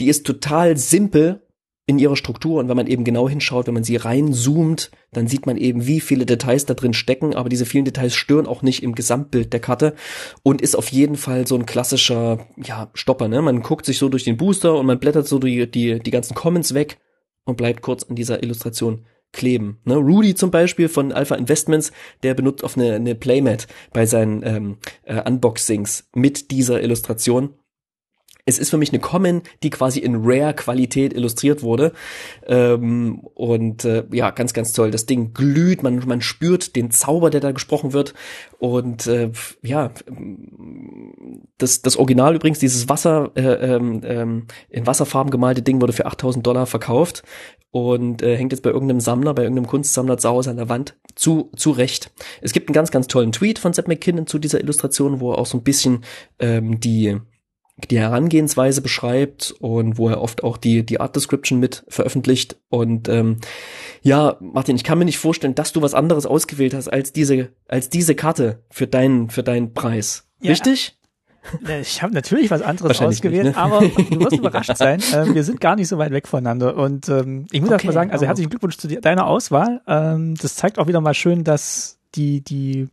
Speaker 1: Die ist total simpel in ihrer Struktur und wenn man eben genau hinschaut, wenn man sie reinzoomt, dann sieht man eben, wie viele Details da drin stecken, aber diese vielen Details stören auch nicht im Gesamtbild der Karte und ist auf jeden Fall so ein klassischer, ja, Stopper, ne? Man guckt sich so durch den Booster und man blättert so die, die, die ganzen Comments weg und bleibt kurz an dieser Illustration kleben. Ne? Rudy zum Beispiel von Alpha Investments, der benutzt auf eine, eine Playmat bei seinen ähm, äh, Unboxings mit dieser Illustration es ist für mich eine Common, die quasi in Rare-Qualität illustriert wurde. Ähm, und äh, ja, ganz, ganz toll. Das Ding glüht, man, man spürt den Zauber, der da gesprochen wird. Und äh, ja, das, das Original übrigens, dieses Wasser, äh, ähm, ähm in Wasserfarben gemalte Ding wurde für 8000 Dollar verkauft und äh, hängt jetzt bei irgendeinem Sammler, bei irgendeinem Kunstsammler zu Hause an der Wand zu, zu Recht. Es gibt einen ganz, ganz tollen Tweet von Seth McKinnon zu dieser Illustration, wo er auch so ein bisschen ähm, die die Herangehensweise beschreibt und wo er oft auch die, die Art Description mit veröffentlicht. Und ähm, ja, Martin, ich kann mir nicht vorstellen, dass du was anderes ausgewählt hast als diese, als diese Karte für deinen, für deinen Preis. Ja. Richtig?
Speaker 2: Ich habe natürlich was anderes ausgewählt, nicht, ne? aber du wirst überrascht sein. Ähm, wir sind gar nicht so weit weg voneinander. Und ähm, ich muss okay, erstmal sagen, also herzlichen Glückwunsch zu deiner Auswahl. Ähm, das zeigt auch wieder mal schön, dass die, die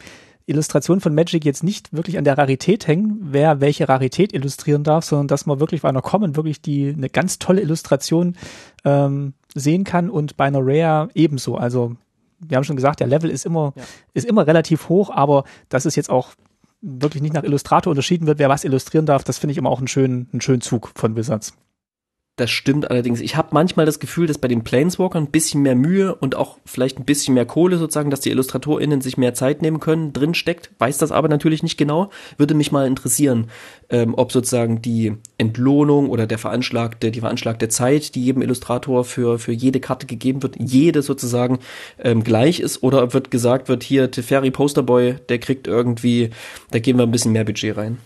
Speaker 2: Illustrationen von Magic jetzt nicht wirklich an der Rarität hängen, wer welche Rarität illustrieren darf, sondern dass man wirklich bei einer Common wirklich die eine ganz tolle Illustration ähm, sehen kann und bei einer Rare ebenso. Also wir haben schon gesagt, der Level ist immer ja. ist immer relativ hoch, aber dass es jetzt auch wirklich nicht nach Illustrator unterschieden wird, wer was illustrieren darf, das finde ich immer auch einen schönen einen schönen Zug von Wizards.
Speaker 1: Das stimmt allerdings. Ich habe manchmal das Gefühl, dass bei den Planeswalkern ein bisschen mehr Mühe und auch vielleicht ein bisschen mehr Kohle sozusagen, dass die IllustratorInnen sich mehr Zeit nehmen können, drin steckt. Weiß das aber natürlich nicht genau. Würde mich mal interessieren, ähm, ob sozusagen die Entlohnung oder der veranschlagte, die veranschlagte Zeit, die jedem Illustrator für, für jede Karte gegeben wird, jede sozusagen ähm, gleich ist oder ob wird gesagt wird, hier Teferi Posterboy, der kriegt irgendwie, da geben wir ein bisschen mehr Budget rein.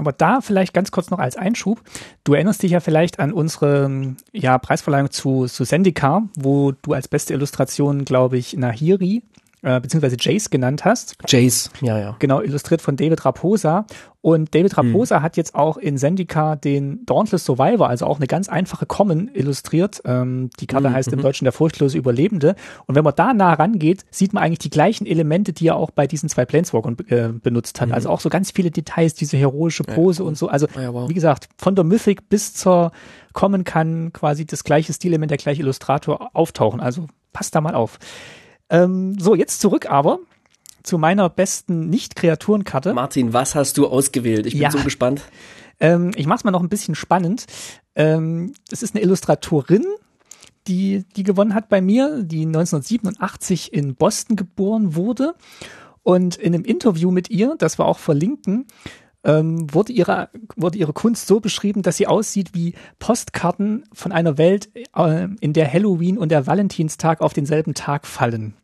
Speaker 2: Aber da vielleicht ganz kurz noch als Einschub. Du erinnerst dich ja vielleicht an unsere ja, Preisverleihung zu, zu Sendika, wo du als beste Illustration, glaube ich, Nahiri äh, beziehungsweise Jace genannt hast.
Speaker 1: Jace, ja, ja.
Speaker 2: Genau, illustriert von David Raposa. Und David Raposa hm. hat jetzt auch in Sendika den Dauntless Survivor, also auch eine ganz einfache Common illustriert. Ähm, die Karte hm, heißt im mhm. Deutschen der furchtlose Überlebende. Und wenn man da nah rangeht, sieht man eigentlich die gleichen Elemente, die er auch bei diesen zwei Planeswalkern äh, benutzt hat. Hm. Also auch so ganz viele Details, diese heroische Pose ja. und so. Also, ja, wow. wie gesagt, von der Mythic bis zur Common kann quasi das gleiche Stilelement, der gleiche Illustrator auftauchen. Also passt da mal auf. Ähm, so, jetzt zurück aber zu meiner besten Nicht-Kreaturenkarte.
Speaker 1: Martin, was hast du ausgewählt? Ich bin ja. so gespannt.
Speaker 2: Ähm, ich mach's mal noch ein bisschen spannend. Ähm, es ist eine Illustratorin, die, die gewonnen hat bei mir, die 1987 in Boston geboren wurde. Und in einem Interview mit ihr, das wir auch verlinken, ähm, wurde, ihre, wurde ihre Kunst so beschrieben, dass sie aussieht wie Postkarten von einer Welt, äh, in der Halloween und der Valentinstag auf denselben Tag fallen.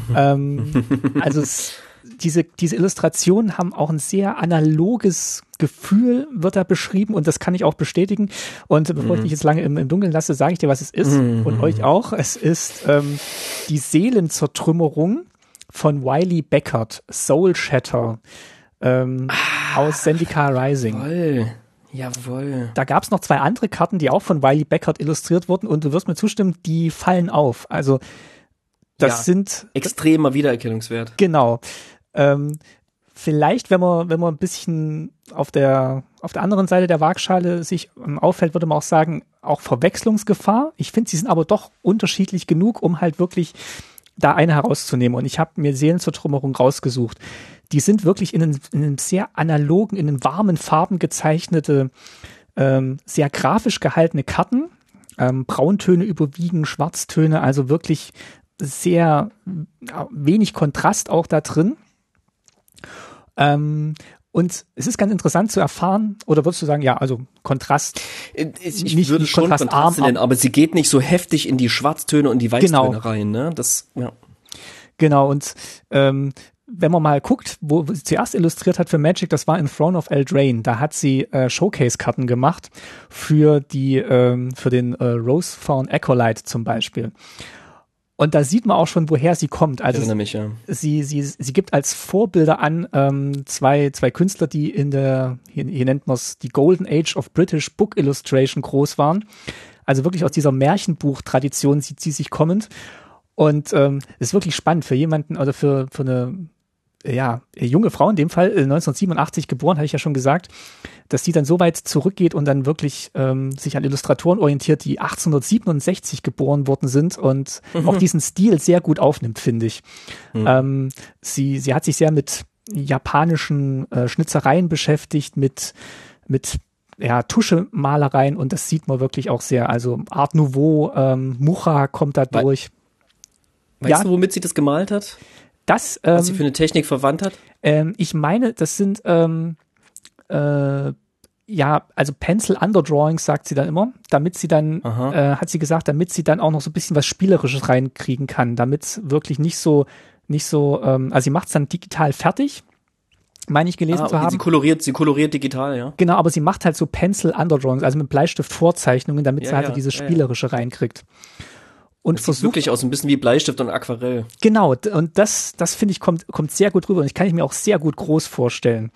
Speaker 2: ähm, also es, diese, diese Illustrationen haben auch ein sehr analoges Gefühl, wird da beschrieben und das kann ich auch bestätigen. Und bevor mhm. ich dich jetzt lange im, im Dunkeln lasse, sage ich dir, was es ist mhm. und euch auch. Es ist ähm, die Seelenzertrümmerung von Wiley Beckert, Soul Shatter ähm, ah, aus Zendikar Rising.
Speaker 1: Jawohl. Jawohl.
Speaker 2: Da gab es noch zwei andere Karten, die auch von Wiley Beckert illustriert wurden und du wirst mir zustimmen, die fallen auf. Also das ja, sind
Speaker 1: extremer Wiedererkennungswert.
Speaker 2: Genau. Ähm, vielleicht, wenn man wenn man ein bisschen auf der auf der anderen Seite der Waagschale sich ähm, auffällt, würde man auch sagen, auch Verwechslungsgefahr. Ich finde, sie sind aber doch unterschiedlich genug, um halt wirklich da eine herauszunehmen. Und ich habe mir Seelenzertrümmerung rausgesucht die sind wirklich in einem, in einem sehr analogen, in einem warmen Farben gezeichnete, ähm, sehr grafisch gehaltene Karten. Ähm, Brauntöne überwiegen, Schwarztöne, also wirklich sehr wenig Kontrast auch da drin. Ähm, und es ist ganz interessant zu erfahren, oder würdest du sagen, ja, also Kontrast.
Speaker 1: Äh, ich nicht, würde nicht schon Kontrast Kontrast nennen, aber sie geht nicht so heftig in die Schwarztöne und die Weißtöne genau. rein, ne? Das, ja.
Speaker 2: Genau, und ähm, wenn man mal guckt, wo sie zuerst illustriert hat für Magic, das war in Throne of Eldraine. Da hat sie äh, Showcase-Karten gemacht für die, ähm, für den äh, Rosefawn Acolyte zum Beispiel. Und da sieht man auch schon, woher sie kommt. Also
Speaker 1: ich erinnere mich, ja.
Speaker 2: sie, sie, sie gibt als Vorbilder an ähm, zwei, zwei Künstler, die in der, hier, hier nennt man es die Golden Age of British Book Illustration groß waren. Also wirklich aus dieser Märchenbuch-Tradition sieht sie sich kommend. Und ähm, ist wirklich spannend für jemanden oder für, für eine ja, junge Frau in dem Fall, 1987 äh, geboren, hatte ich ja schon gesagt, dass die dann so weit zurückgeht und dann wirklich ähm, sich an Illustratoren orientiert, die 1867 geboren worden sind und mhm. auch diesen Stil sehr gut aufnimmt, finde ich. Mhm. Ähm, sie, sie hat sich sehr mit japanischen äh, Schnitzereien beschäftigt, mit, mit ja, Tuschemalereien und das sieht man wirklich auch sehr. Also Art Nouveau, ähm, Mucha kommt da durch.
Speaker 1: Weißt ja, du, womit sie das gemalt hat?
Speaker 2: Das,
Speaker 1: ähm, Was sie für eine Technik verwandt hat?
Speaker 2: Ähm, ich meine, das sind ähm, äh, ja, also Pencil Underdrawings sagt sie dann immer, damit sie dann, äh, hat sie gesagt, damit sie dann auch noch so ein bisschen was Spielerisches reinkriegen kann, damit es wirklich nicht so, nicht so, ähm, also sie macht es dann digital fertig, meine ich gelesen ah, zu haben.
Speaker 1: Sie koloriert, sie koloriert digital, ja.
Speaker 2: Genau, aber sie macht halt so Pencil Underdrawings, also mit Bleistift Vorzeichnungen, damit ja, sie halt ja, dieses Spielerische ja, reinkriegt
Speaker 1: und das versucht wirklich aus ein bisschen wie Bleistift und Aquarell.
Speaker 2: Genau, und das, das finde ich kommt, kommt sehr gut rüber und ich kann ich mir auch sehr gut groß vorstellen.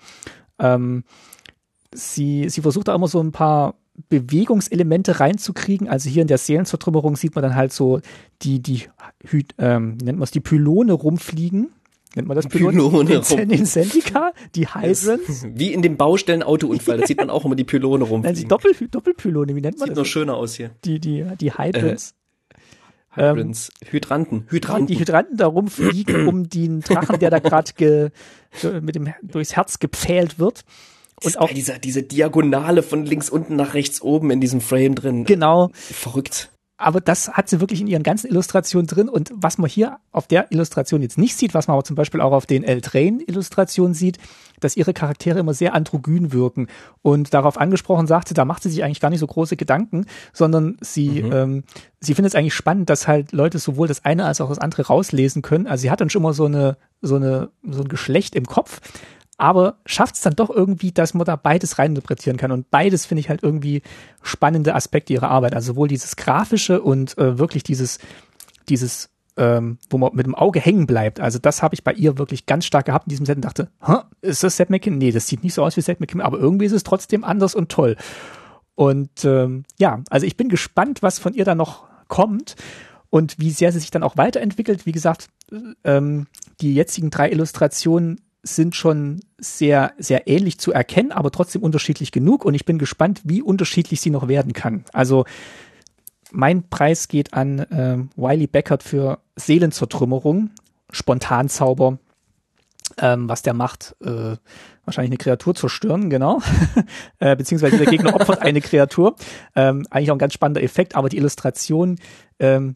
Speaker 2: Ähm, sie, sie versucht da immer so ein paar Bewegungselemente reinzukriegen. Also hier in der Seelenzertrümmerung sieht man dann halt so die, die, ähm, nennt man es, die Pylone rumfliegen. Nennt man das
Speaker 1: Pylone? Pylone
Speaker 2: in Sendika, die Hydrants.
Speaker 1: Wie in dem Baustellen-Autounfall, da sieht man auch immer die Pylone rumfliegen.
Speaker 2: Nein, die Doppel, Doppelpylone, wie nennt man
Speaker 1: sieht das? Sieht noch schöner aus hier.
Speaker 2: Die, die, die Hydrants.
Speaker 1: Hydrants, ähm, Hydranten,
Speaker 2: Hydranten. Die Hydranten da rumfliegen um den Drachen, der da gerade mit dem durchs Herz gepfählt wird.
Speaker 1: Und ist auch dieser, diese Diagonale von links unten nach rechts oben in diesem Frame drin.
Speaker 2: Genau.
Speaker 1: Verrückt
Speaker 2: aber das hat sie wirklich in ihren ganzen Illustrationen drin. Und was man hier auf der Illustration jetzt nicht sieht, was man aber zum Beispiel auch auf den L-Train-Illustrationen sieht, dass ihre Charaktere immer sehr androgyn wirken. Und darauf angesprochen sagte, da macht sie sich eigentlich gar nicht so große Gedanken, sondern sie, mhm. ähm, sie findet es eigentlich spannend, dass halt Leute sowohl das eine als auch das andere rauslesen können. Also sie hat dann schon immer so eine, so eine, so ein Geschlecht im Kopf aber schafft es dann doch irgendwie, dass man da beides reininterpretieren kann. Und beides finde ich halt irgendwie spannende Aspekte ihrer Arbeit. Also sowohl dieses Grafische und äh, wirklich dieses, dieses, ähm, wo man mit dem Auge hängen bleibt. Also das habe ich bei ihr wirklich ganz stark gehabt in diesem Set und dachte, Hä, ist das Seth MacKinnon? Nee, das sieht nicht so aus wie Seth MacKinnon, aber irgendwie ist es trotzdem anders und toll. Und ähm, ja, also ich bin gespannt, was von ihr da noch kommt und wie sehr sie sich dann auch weiterentwickelt. Wie gesagt, ähm, die jetzigen drei Illustrationen sind schon sehr, sehr ähnlich zu erkennen, aber trotzdem unterschiedlich genug. Und ich bin gespannt, wie unterschiedlich sie noch werden kann. Also mein Preis geht an äh, Wiley Beckert für Seelenzertrümmerung, Spontanzauber, ähm, was der macht, äh, wahrscheinlich eine Kreatur zerstören, genau. äh, beziehungsweise der Gegner opfert eine Kreatur. Ähm, eigentlich auch ein ganz spannender Effekt, aber die Illustration ähm,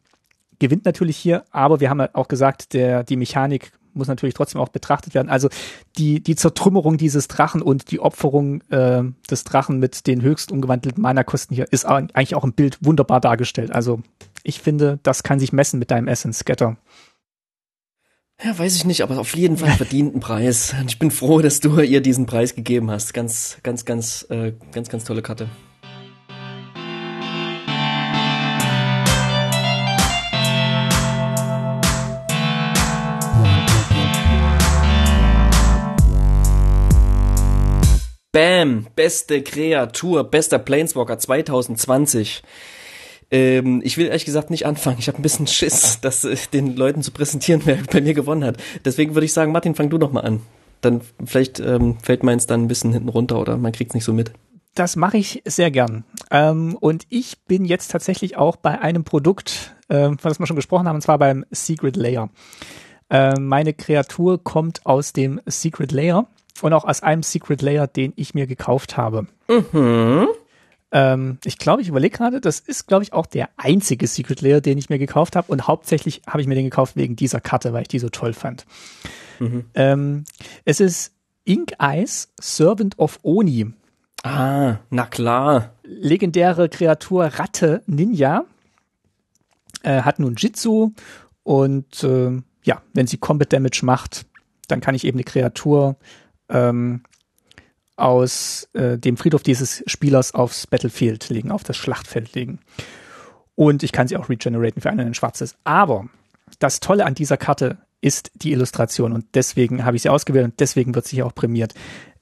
Speaker 2: gewinnt natürlich hier, aber wir haben auch gesagt, der, die Mechanik muss natürlich trotzdem auch betrachtet werden. Also die, die Zertrümmerung dieses Drachen und die Opferung äh, des Drachen mit den höchst umgewandelten Mana-Kosten hier ist eigentlich auch im Bild wunderbar dargestellt. Also ich finde, das kann sich messen mit deinem Essence Scatter.
Speaker 1: Ja, weiß ich nicht, aber auf jeden Fall verdienten Preis. Und ich bin froh, dass du ihr diesen Preis gegeben hast. Ganz, ganz, ganz, äh, ganz, ganz tolle Karte. Bam, beste Kreatur, bester Planeswalker 2020. Ähm, ich will ehrlich gesagt nicht anfangen. Ich habe ein bisschen Schiss, das äh, den Leuten zu präsentieren, wer bei mir gewonnen hat. Deswegen würde ich sagen, Martin, fang du doch mal an. Dann vielleicht ähm, fällt meins dann ein bisschen hinten runter oder man kriegt's nicht so mit.
Speaker 2: Das mache ich sehr gern. Ähm, und ich bin jetzt tatsächlich auch bei einem Produkt, äh, von das wir schon gesprochen haben, und zwar beim Secret Layer. Äh, meine Kreatur kommt aus dem Secret Layer und auch aus einem Secret Layer, den ich mir gekauft habe. Mhm. Ähm, ich glaube, ich überlege gerade, das ist, glaube ich, auch der einzige Secret Layer, den ich mir gekauft habe. Und hauptsächlich habe ich mir den gekauft wegen dieser Karte, weil ich die so toll fand. Mhm. Ähm, es ist Ink Eyes, Servant of Oni.
Speaker 1: Ah, na klar.
Speaker 2: Legendäre Kreatur Ratte Ninja. Äh, hat nun Jitsu und äh, ja, wenn sie Combat Damage macht, dann kann ich eben eine Kreatur ähm, aus äh, dem Friedhof dieses Spielers aufs Battlefield legen, auf das Schlachtfeld legen. Und ich kann sie auch regeneraten für einen in schwarzes. Aber das Tolle an dieser Karte ist die Illustration und deswegen habe ich sie ausgewählt und deswegen wird sie hier auch prämiert.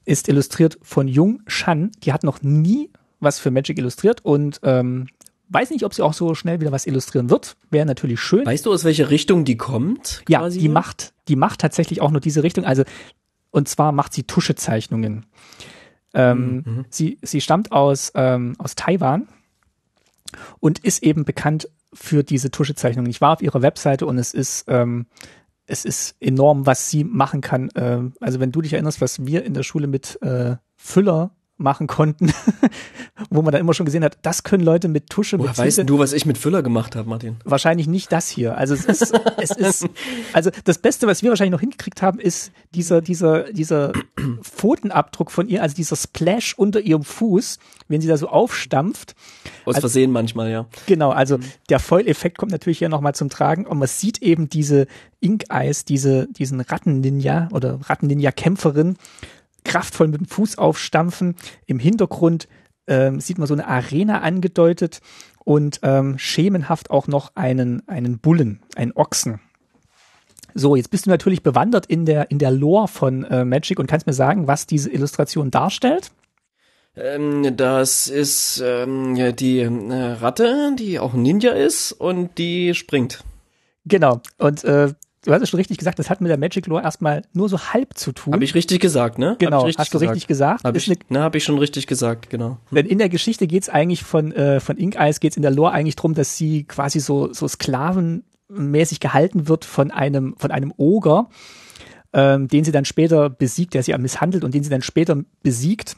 Speaker 2: Ist illustriert von Jung Shan. Die hat noch nie was für Magic illustriert und ähm, weiß nicht, ob sie auch so schnell wieder was illustrieren wird. Wäre natürlich schön.
Speaker 1: Weißt du, aus welcher Richtung die kommt?
Speaker 2: Ja, die macht, die macht tatsächlich auch nur diese Richtung. Also, und zwar macht sie Tuschezeichnungen. Ähm, mhm. sie, sie stammt aus, ähm, aus Taiwan und ist eben bekannt für diese Tuschezeichnungen. Ich war auf ihrer Webseite und es ist, ähm, es ist enorm, was sie machen kann. Ähm, also wenn du dich erinnerst, was wir in der Schule mit äh, Füller machen konnten, wo man dann immer schon gesehen hat, das können Leute mit Tusche.
Speaker 1: Woher weißt du, was ich mit Füller gemacht habe, Martin?
Speaker 2: Wahrscheinlich nicht das hier. Also es ist, es ist, also das Beste, was wir wahrscheinlich noch hingekriegt haben, ist dieser, dieser, dieser Pfotenabdruck von ihr, also dieser Splash unter ihrem Fuß, wenn sie da so aufstampft.
Speaker 1: Aus also, Versehen manchmal, ja.
Speaker 2: Genau, also mhm. der Foil-Effekt kommt natürlich hier nochmal zum Tragen und man sieht eben diese Ink-Eyes, diese, diesen Ratten-Ninja oder Ratten-Ninja-Kämpferin, kraftvoll mit dem Fuß aufstampfen. Im Hintergrund ähm, sieht man so eine Arena angedeutet und ähm, schemenhaft auch noch einen, einen Bullen, einen Ochsen. So, jetzt bist du natürlich bewandert in der, in der Lore von äh, Magic und kannst mir sagen, was diese Illustration darstellt.
Speaker 1: Ähm, das ist ähm, die äh, Ratte, die auch ein Ninja ist und die springt.
Speaker 2: Genau. Und äh, du hast es schon richtig gesagt, das hat mit der Magic Lore erstmal nur so halb zu tun.
Speaker 1: Habe ich richtig gesagt, ne?
Speaker 2: Genau, hast gesagt. du richtig gesagt.
Speaker 1: Habe ich, ne, ne, hab ich schon richtig gesagt, genau.
Speaker 2: Hm. Denn in der Geschichte geht's eigentlich von, äh, von Ink Eyes, geht's in der Lore eigentlich drum, dass sie quasi so, so sklavenmäßig gehalten wird von einem, von einem Oger, ähm, den sie dann später besiegt, der sie misshandelt und den sie dann später besiegt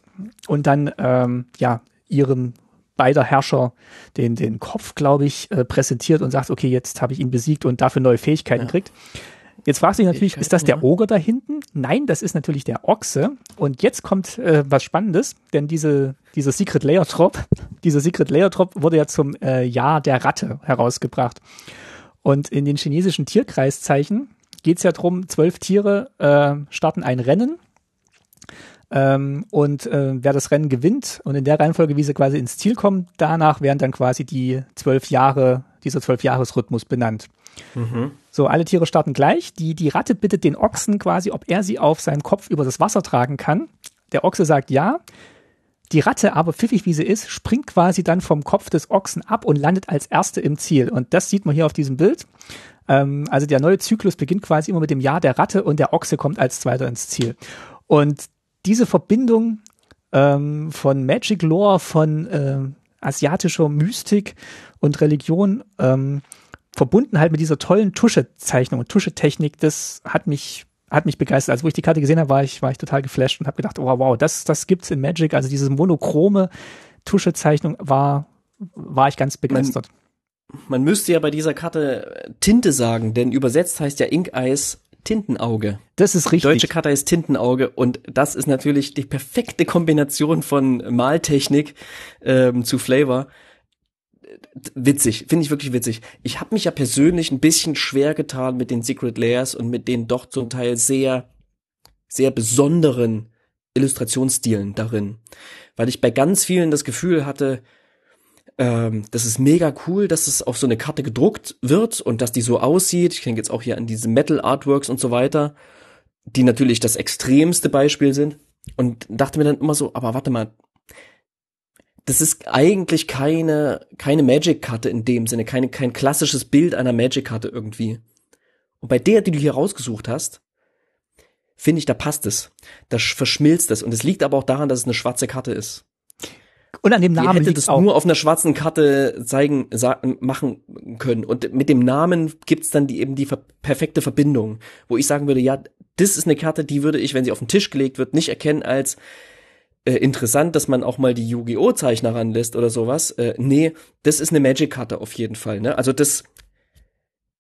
Speaker 2: und dann, ähm, ja, ihrem beider Herrscher den, den Kopf, glaube ich, äh, präsentiert und sagt, okay, jetzt habe ich ihn besiegt und dafür neue Fähigkeiten ja. kriegt. Jetzt fragst du dich natürlich, ist das der Oger da hinten? Nein, das ist natürlich der Ochse. Und jetzt kommt äh, was Spannendes, denn diese, dieser Secret Layer Drop, dieser Secret Layer Drop wurde ja zum äh, Jahr der Ratte herausgebracht. Und in den chinesischen Tierkreiszeichen geht es ja darum, zwölf Tiere äh, starten ein Rennen ähm, und äh, wer das Rennen gewinnt und in der Reihenfolge, wie sie quasi ins Ziel kommen, danach werden dann quasi die zwölf Jahre, dieser zwölf Jahresrhythmus benannt. Mhm. So, alle Tiere starten gleich. Die, die Ratte bittet den Ochsen quasi, ob er sie auf seinem Kopf über das Wasser tragen kann. Der Ochse sagt ja. Die Ratte, aber pfiffig wie sie ist, springt quasi dann vom Kopf des Ochsen ab und landet als erste im Ziel. Und das sieht man hier auf diesem Bild. Ähm, also der neue Zyklus beginnt quasi immer mit dem Jahr der Ratte und der Ochse kommt als zweiter ins Ziel. Und diese Verbindung ähm, von Magic Lore, von äh, asiatischer Mystik und Religion, ähm, verbunden halt mit dieser tollen Tuschezeichnung und Tuschetechnik, das hat mich hat mich begeistert. Also wo ich die Karte gesehen habe, war ich war ich total geflasht und habe gedacht, oh, wow, das das gibt's in Magic. Also diese monochrome Tuschezeichnung war war ich ganz begeistert.
Speaker 1: Man, man müsste ja bei dieser Karte Tinte sagen, denn übersetzt heißt ja Ink Eyes Tintenauge.
Speaker 2: Das ist richtig.
Speaker 1: Deutsche Karte ist Tintenauge und das ist natürlich die perfekte Kombination von Maltechnik ähm, zu Flavor. Witzig, finde ich wirklich witzig. Ich habe mich ja persönlich ein bisschen schwer getan mit den Secret Layers und mit den doch zum Teil sehr, sehr besonderen Illustrationsstilen darin, weil ich bei ganz vielen das Gefühl hatte, ähm, das ist mega cool, dass es auf so eine Karte gedruckt wird und dass die so aussieht. Ich denke jetzt auch hier an diese Metal Artworks und so weiter, die natürlich das extremste Beispiel sind. Und dachte mir dann immer so, aber warte mal, das ist eigentlich keine, keine Magic-Karte in dem Sinne, keine, kein klassisches Bild einer Magic-Karte irgendwie. Und bei der, die du hier rausgesucht hast, finde ich, da passt es. Da verschmilzt es. Und es liegt aber auch daran, dass es eine schwarze Karte ist.
Speaker 2: Und an dem Namen
Speaker 1: hätte das auch. nur auf einer schwarzen Karte zeigen, sagen, machen können. Und mit dem Namen gibt's dann die, eben die perfekte Verbindung, wo ich sagen würde, ja, das ist eine Karte, die würde ich, wenn sie auf den Tisch gelegt wird, nicht erkennen als äh, interessant, dass man auch mal die Yu-Gi-Oh! Zeichner ranlässt oder sowas. Äh, nee, das ist eine Magic-Karte auf jeden Fall. Ne? Also das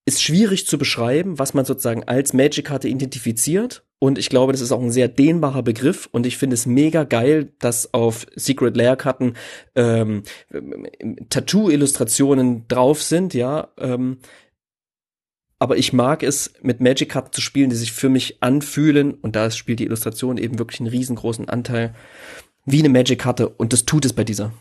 Speaker 1: ist schwierig zu beschreiben, was man sozusagen als Magic-Karte identifiziert. Und ich glaube, das ist auch ein sehr dehnbarer Begriff. Und ich finde es mega geil, dass auf Secret Layer-Karten ähm, Tattoo-Illustrationen drauf sind, ja. Ähm, aber ich mag es, mit Magic-Karten zu spielen, die sich für mich anfühlen. Und da spielt die Illustration eben wirklich einen riesengroßen Anteil wie eine Magic-Karte. Und das tut es bei dieser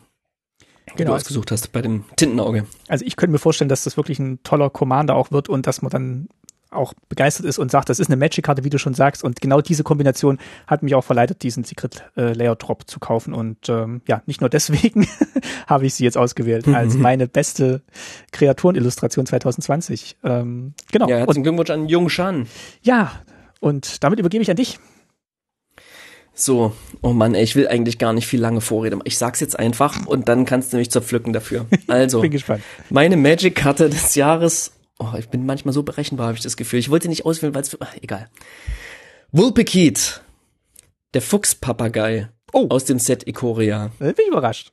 Speaker 1: genau. du ausgesucht hast, bei dem Tintenauge.
Speaker 2: Also ich könnte mir vorstellen, dass das wirklich ein toller Commander auch wird und dass man dann auch begeistert ist und sagt, das ist eine Magic-Karte, wie du schon sagst. Und genau diese Kombination hat mich auch verleitet, diesen Secret äh, Layer Drop zu kaufen. Und ähm, ja, nicht nur deswegen habe ich sie jetzt ausgewählt als meine beste Kreaturenillustration 2020. Ähm, genau.
Speaker 1: Ja, herzlichen Glückwunsch an Jung Shan.
Speaker 2: Ja, und damit übergebe ich an dich.
Speaker 1: So, oh Mann, ey, ich will eigentlich gar nicht viel lange Vorrede. Ich sag's jetzt einfach und dann kannst du mich zerpflücken dafür. Also,
Speaker 2: Bin gespannt.
Speaker 1: meine Magic-Karte des Jahres. Oh, ich bin manchmal so berechenbar, habe ich das Gefühl. Ich wollte nicht auswählen, weil es egal. Vulpikit, der Fuchspapagei
Speaker 2: Oh.
Speaker 1: aus dem Set Ikoria.
Speaker 2: Da bin ich überrascht.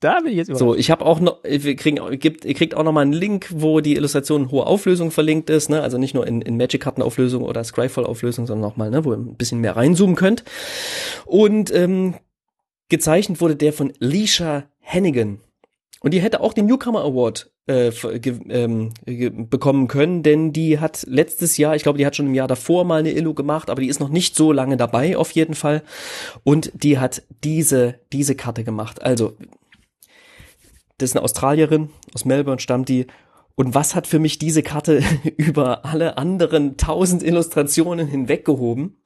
Speaker 2: Da bin ich jetzt überrascht.
Speaker 1: So, ich habe auch noch, wir kriegen, gibt, ihr kriegt auch noch mal einen Link, wo die Illustration in hohe Auflösung verlinkt ist, ne? Also nicht nur in, in Magic-Karten-Auflösung oder Scryfall-Auflösung, sondern noch mal, ne, wo ihr ein bisschen mehr reinzoomen könnt. Und ähm, gezeichnet wurde der von Leisha Hennigan. Und die hätte auch den Newcomer Award äh, ähm, bekommen können, denn die hat letztes Jahr, ich glaube, die hat schon im Jahr davor mal eine Illu gemacht, aber die ist noch nicht so lange dabei, auf jeden Fall. Und die hat diese, diese Karte gemacht. Also, das ist eine Australierin, aus Melbourne stammt die. Und was hat für mich diese Karte über alle anderen tausend Illustrationen hinweggehoben?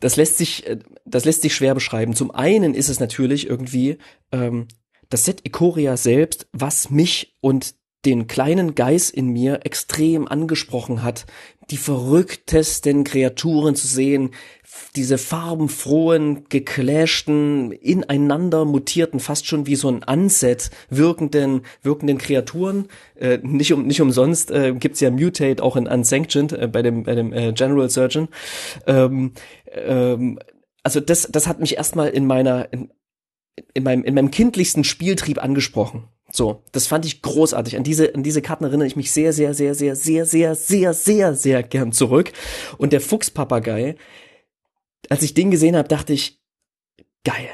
Speaker 1: Das lässt sich, äh, das lässt sich schwer beschreiben. Zum einen ist es natürlich irgendwie ähm, das Set Ikoria selbst, was mich und den kleinen Geist in mir extrem angesprochen hat, die verrücktesten Kreaturen zu sehen, diese farbenfrohen, geclashten, ineinander mutierten, fast schon wie so ein Unset wirkenden, wirkenden Kreaturen. Äh, nicht, um, nicht umsonst äh, gibt's ja Mutate auch in Unsanctioned äh, bei dem, bei dem äh, General Surgeon. Ähm, ähm, also das, das hat mich erstmal in meiner, in, in meinem, in meinem kindlichsten Spieltrieb angesprochen. So, das fand ich großartig. An diese, an diese Karten erinnere ich mich sehr, sehr, sehr, sehr, sehr, sehr, sehr, sehr, sehr gern zurück. Und der Fuchspapagei, als ich den gesehen habe, dachte ich, geil.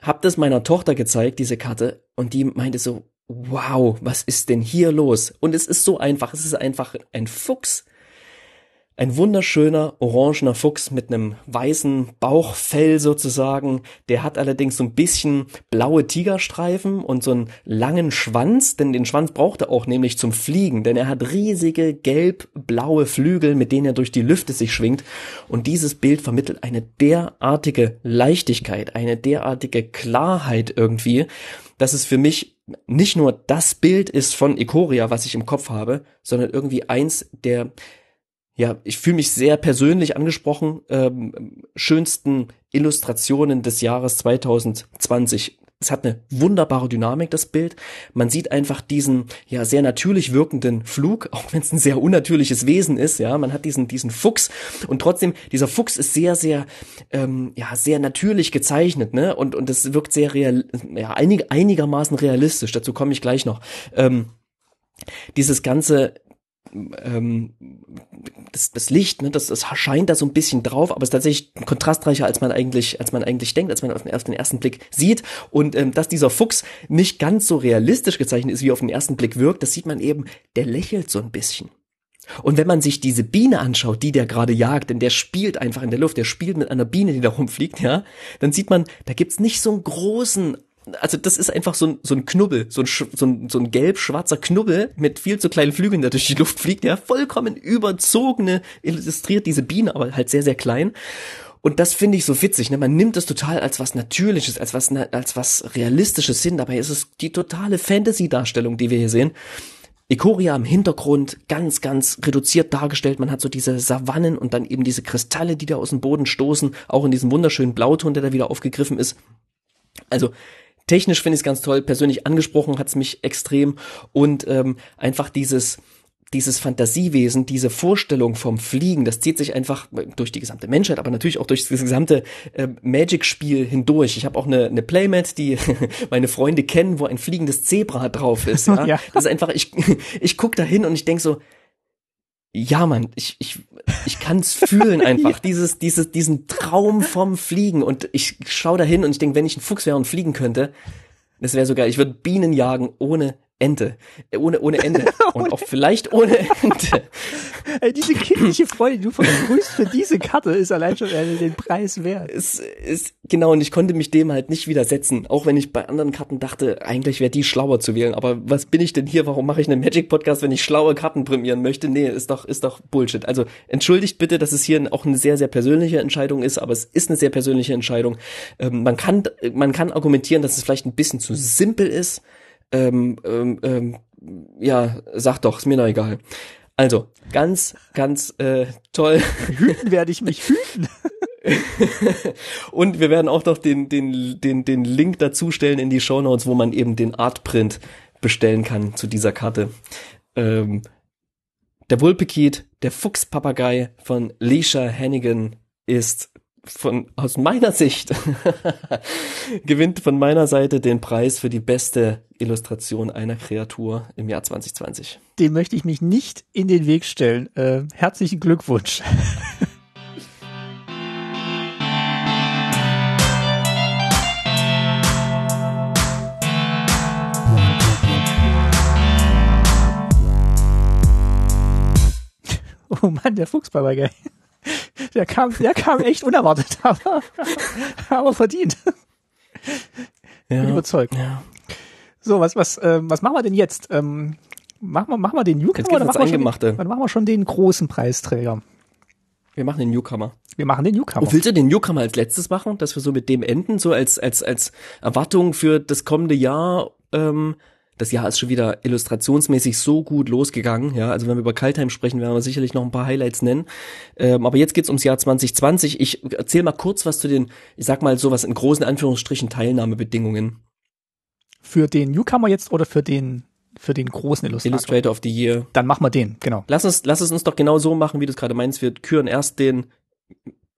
Speaker 1: Hab das meiner Tochter gezeigt, diese Karte, und die meinte so, wow, was ist denn hier los? Und es ist so einfach, es ist einfach ein Fuchs, ein wunderschöner orangener Fuchs mit einem weißen Bauchfell sozusagen. Der hat allerdings so ein bisschen blaue Tigerstreifen und so einen langen Schwanz, denn den Schwanz braucht er auch nämlich zum Fliegen, denn er hat riesige gelb-blaue Flügel, mit denen er durch die Lüfte sich schwingt. Und dieses Bild vermittelt eine derartige Leichtigkeit, eine derartige Klarheit irgendwie, dass es für mich nicht nur das Bild ist von Ikoria, was ich im Kopf habe, sondern irgendwie eins der ja, ich fühle mich sehr persönlich angesprochen, ähm, schönsten Illustrationen des Jahres 2020. Es hat eine wunderbare Dynamik, das Bild. Man sieht einfach diesen, ja, sehr natürlich wirkenden Flug, auch wenn es ein sehr unnatürliches Wesen ist, ja. Man hat diesen, diesen Fuchs und trotzdem, dieser Fuchs ist sehr, sehr, ähm, ja, sehr natürlich gezeichnet, ne? Und, und das wirkt sehr real, ja, einig, einigermaßen realistisch. Dazu komme ich gleich noch. Ähm, dieses ganze, ähm, das, das Licht, ne, das, das scheint da so ein bisschen drauf, aber es ist tatsächlich kontrastreicher, als man eigentlich, als man eigentlich denkt, als man auf den, auf den ersten Blick sieht. Und ähm, dass dieser Fuchs nicht ganz so realistisch gezeichnet ist, wie auf den ersten Blick wirkt, das sieht man eben, der lächelt so ein bisschen. Und wenn man sich diese Biene anschaut, die der gerade jagt, denn der spielt einfach in der Luft, der spielt mit einer Biene, die da rumfliegt, ja, dann sieht man, da gibt's nicht so einen großen also das ist einfach so ein, so ein Knubbel, so ein, so ein, so ein gelb-schwarzer Knubbel mit viel zu kleinen Flügeln, der durch die Luft fliegt, ja, vollkommen überzogene, illustriert diese Biene, aber halt sehr, sehr klein. Und das finde ich so witzig, ne? Man nimmt es total als was Natürliches, als was, als was Realistisches hin, dabei ist es die totale Fantasy-Darstellung, die wir hier sehen. Ikoria im Hintergrund ganz, ganz reduziert dargestellt. Man hat so diese Savannen und dann eben diese Kristalle, die da aus dem Boden stoßen, auch in diesem wunderschönen Blauton, der da wieder aufgegriffen ist. Also technisch finde ich es ganz toll, persönlich angesprochen hat es mich extrem und ähm, einfach dieses dieses Fantasiewesen, diese Vorstellung vom Fliegen, das zieht sich einfach durch die gesamte Menschheit, aber natürlich auch durch das gesamte äh, Magic-Spiel hindurch. Ich habe auch eine, eine Playmat, die meine Freunde kennen, wo ein fliegendes Zebra drauf ist. Ja? ja. Das ist einfach, ich, ich guck da hin und ich denk so, ja, Mann, ich, ich, ich kann's fühlen einfach. ja. Dieses, dieses, diesen Traum vom Fliegen. Und ich schau da hin und ich denke, wenn ich ein Fuchs wäre und fliegen könnte, das wäre sogar, ich würde Bienen jagen ohne Ente. Äh, ohne, ohne Ende. Und auch vielleicht ohne Ende.
Speaker 2: Ey, diese kindliche Freude, die du vergrüßt für diese Karte, ist allein schon den Preis wert.
Speaker 1: Es ist, genau, und ich konnte mich dem halt nicht widersetzen. Auch wenn ich bei anderen Karten dachte, eigentlich wäre die schlauer zu wählen. Aber was bin ich denn hier? Warum mache ich einen Magic-Podcast, wenn ich schlaue Karten prämieren möchte? Nee, ist doch, ist doch Bullshit. Also entschuldigt bitte, dass es hier auch eine sehr, sehr persönliche Entscheidung ist, aber es ist eine sehr persönliche Entscheidung. Ähm, man kann, man kann argumentieren, dass es vielleicht ein bisschen zu simpel ist ähm, ähm, ähm, ja, sag doch, ist mir noch egal. Also, ganz, ganz äh, toll.
Speaker 2: Hüten werde ich mich hüten.
Speaker 1: Und wir werden auch noch den, den, den, den Link dazu stellen in die Show Notes, wo man eben den Artprint bestellen kann zu dieser Karte. Ähm, der Wulpekit, der Fuchspapagei von Leisha Hannigan ist von aus meiner Sicht gewinnt von meiner Seite den Preis für die beste Illustration einer Kreatur im Jahr 2020.
Speaker 2: Dem möchte ich mich nicht in den Weg stellen. Äh, herzlichen Glückwunsch. Oh Mann, der Fuchspapagei. Der kam, der kam echt unerwartet, aber, aber verdient. Ja, Bin überzeugt. Ja. So, was, was, äh, was machen wir denn jetzt? Ähm, machen, wir, machen wir den Newcomer
Speaker 1: oder machen wir, schon,
Speaker 2: dann machen wir schon den großen Preisträger?
Speaker 1: Wir machen den Newcomer.
Speaker 2: Wir machen den Newcomer.
Speaker 1: Oh, willst du den Newcomer als letztes machen, dass wir so mit dem enden, so als als als Erwartung für das kommende Jahr? Ähm, das Jahr ist schon wieder illustrationsmäßig so gut losgegangen. Ja, also wenn wir über Kaltheim sprechen, werden wir sicherlich noch ein paar Highlights nennen. Ähm, aber jetzt geht's ums Jahr 2020. Ich erzähle mal kurz was zu den, ich sag mal sowas in großen Anführungsstrichen Teilnahmebedingungen.
Speaker 2: Für den Newcomer jetzt oder für den für den großen Illustrator?
Speaker 1: Illustrator of the Year.
Speaker 2: Dann machen wir den, genau.
Speaker 1: Lass uns, lass es uns doch genau so machen, wie du es gerade meinst. Wir küren erst den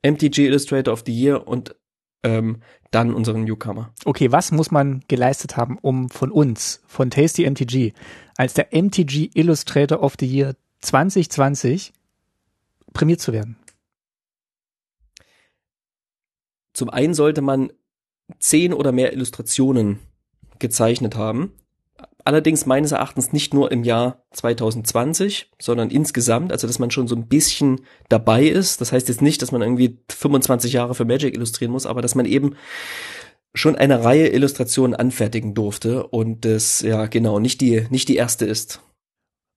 Speaker 1: MTG Illustrator of the Year und ähm, dann unseren Newcomer.
Speaker 2: Okay, was muss man geleistet haben, um von uns, von Tasty MTG, als der MTG Illustrator of the Year 2020 prämiert zu werden?
Speaker 1: Zum einen sollte man zehn oder mehr Illustrationen gezeichnet haben allerdings meines Erachtens nicht nur im Jahr 2020, sondern insgesamt, also dass man schon so ein bisschen dabei ist. Das heißt jetzt nicht, dass man irgendwie 25 Jahre für Magic illustrieren muss, aber dass man eben schon eine Reihe Illustrationen anfertigen durfte und das ja genau nicht die nicht die erste ist.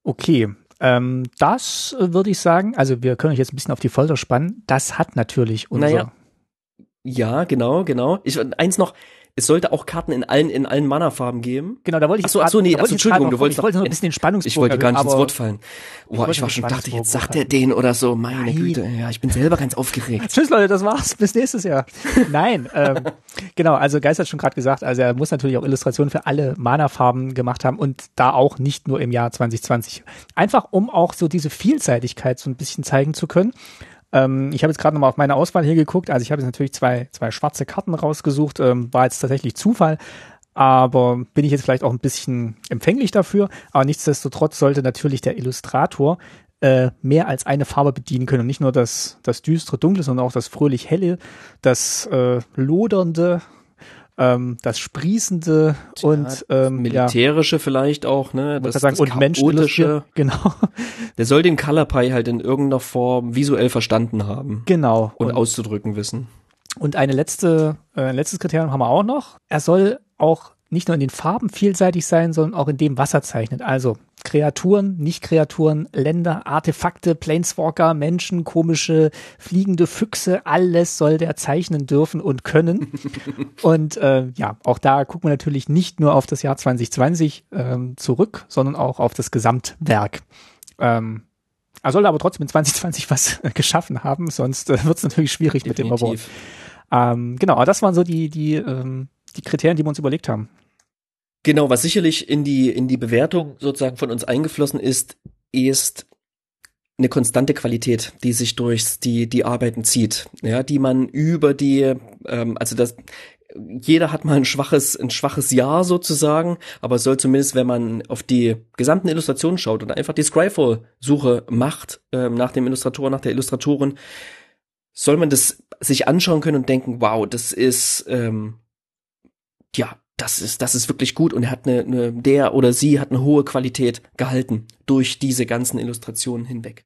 Speaker 2: Okay, ähm, das würde ich sagen. Also wir können euch jetzt ein bisschen auf die Folter spannen. Das hat natürlich unser. Naja,
Speaker 1: ja, genau, genau. Ich, eins noch, es sollte auch Karten in allen in allen Mana-Farben geben.
Speaker 2: Genau, da wollte ich.
Speaker 1: Achso, achso nee, achso, Entschuldigung, du wolltest.
Speaker 2: Ich wollte noch ein bisschen den Spannungsbogen.
Speaker 1: Ich wollte gar nicht ins Wort fallen. Boah, ich, ich war schon dachte, jetzt sagt er den oder so. Meine Nein. Güte, ja, ich bin selber ganz aufgeregt.
Speaker 2: Tschüss Leute, das war's. Bis nächstes Jahr. Nein, ähm, genau. Also Geist hat schon gerade gesagt, also er muss natürlich auch Illustrationen für alle Mana-Farben gemacht haben und da auch nicht nur im Jahr 2020. Einfach um auch so diese Vielseitigkeit so ein bisschen zeigen zu können. Ähm, ich habe jetzt gerade nochmal auf meine Auswahl hier geguckt. Also ich habe jetzt natürlich zwei, zwei schwarze Karten rausgesucht. Ähm, war jetzt tatsächlich Zufall. Aber bin ich jetzt vielleicht auch ein bisschen empfänglich dafür. Aber nichtsdestotrotz sollte natürlich der Illustrator äh, mehr als eine Farbe bedienen können. Und nicht nur das, das düstere Dunkle, sondern auch das fröhlich helle, das äh, lodernde, ähm, das Sprießende Tja, und ähm,
Speaker 1: militärische ja, vielleicht auch, ne?
Speaker 2: Das, sagen, das und menschliche,
Speaker 1: genau. Der soll den Color Pie halt in irgendeiner Form visuell verstanden haben.
Speaker 2: Genau.
Speaker 1: Und, und auszudrücken wissen.
Speaker 2: Und eine letzte, äh, ein letztes Kriterium haben wir auch noch. Er soll auch nicht nur in den Farben vielseitig sein, sondern auch in dem, was er zeichnet. Also Kreaturen, Nicht-Kreaturen, Länder, Artefakte, Planeswalker, Menschen, komische fliegende Füchse, alles soll der zeichnen dürfen und können. und äh, ja, auch da gucken wir natürlich nicht nur auf das Jahr 2020 ähm, zurück, sondern auch auf das Gesamtwerk. Ähm, er soll aber trotzdem in 2020 was äh, geschaffen haben, sonst äh, wird es natürlich schwierig Definitiv. mit dem Award. Ähm, genau, aber das waren so die, die, ähm, die Kriterien, die wir uns überlegt haben.
Speaker 1: Genau, was sicherlich in die, in die Bewertung sozusagen von uns eingeflossen ist, ist eine konstante Qualität, die sich durch die, die Arbeiten zieht, ja, die man über die, ähm, also das, jeder hat mal ein schwaches, ein schwaches Jahr sozusagen, aber soll zumindest, wenn man auf die gesamten Illustrationen schaut und einfach die Scryfall-Suche macht, ähm, nach dem Illustrator, nach der Illustratorin, soll man das sich anschauen können und denken, wow, das ist, ähm, ja, das ist, das ist wirklich gut und er hat eine, eine, der oder sie hat eine hohe Qualität gehalten durch diese ganzen Illustrationen hinweg.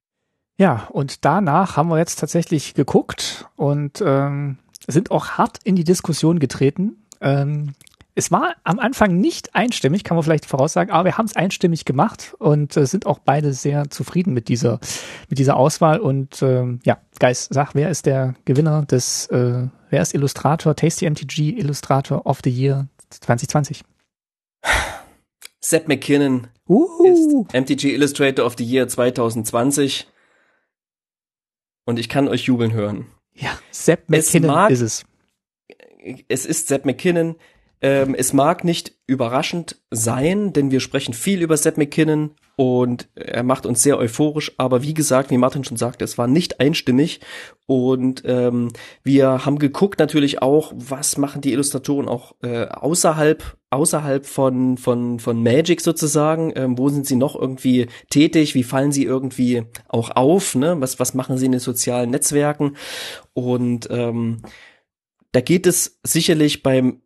Speaker 2: Ja, und danach haben wir jetzt tatsächlich geguckt und ähm, sind auch hart in die Diskussion getreten. Ähm, es war am Anfang nicht einstimmig, kann man vielleicht voraussagen, aber wir haben es einstimmig gemacht und äh, sind auch beide sehr zufrieden mit dieser, mit dieser Auswahl. Und ähm, ja, Geist, sag, wer ist der Gewinner des, äh, wer ist Illustrator, Tasty MTG Illustrator of the Year 2020?
Speaker 1: Sepp McKinnon
Speaker 2: Uhu.
Speaker 1: ist MTG Illustrator of the Year 2020. Und ich kann euch jubeln hören.
Speaker 2: Ja, Sepp McKinnon
Speaker 1: mag-
Speaker 2: ist es.
Speaker 1: Es ist Sepp McKinnon. Ähm, es mag nicht überraschend sein, denn wir sprechen viel über Sepp McKinnon und er macht uns sehr euphorisch, aber wie gesagt, wie Martin schon sagte, es war nicht einstimmig. Und ähm, wir haben geguckt natürlich auch, was machen die Illustratoren auch äh, außerhalb außerhalb von von von Magic sozusagen, ähm, wo sind sie noch irgendwie tätig, wie fallen sie irgendwie auch auf, ne? Was was machen sie in den sozialen Netzwerken? Und ähm, da geht es sicherlich beim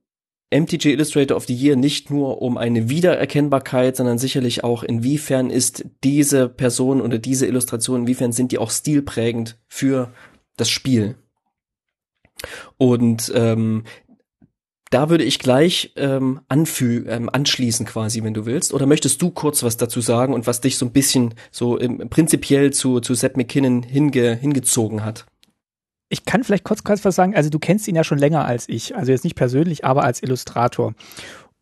Speaker 1: MTG Illustrator of the Year nicht nur um eine Wiedererkennbarkeit, sondern sicherlich auch, inwiefern ist diese Person oder diese Illustration, inwiefern sind die auch stilprägend für das Spiel. Und ähm, da würde ich gleich ähm, anfü ähm, anschließen quasi, wenn du willst. Oder möchtest du kurz was dazu sagen und was dich so ein bisschen so im, prinzipiell zu, zu Seth McKinnon hinge, hingezogen hat?
Speaker 2: Ich kann vielleicht kurz, kurz was sagen. Also du kennst ihn ja schon länger als ich. Also jetzt nicht persönlich, aber als Illustrator.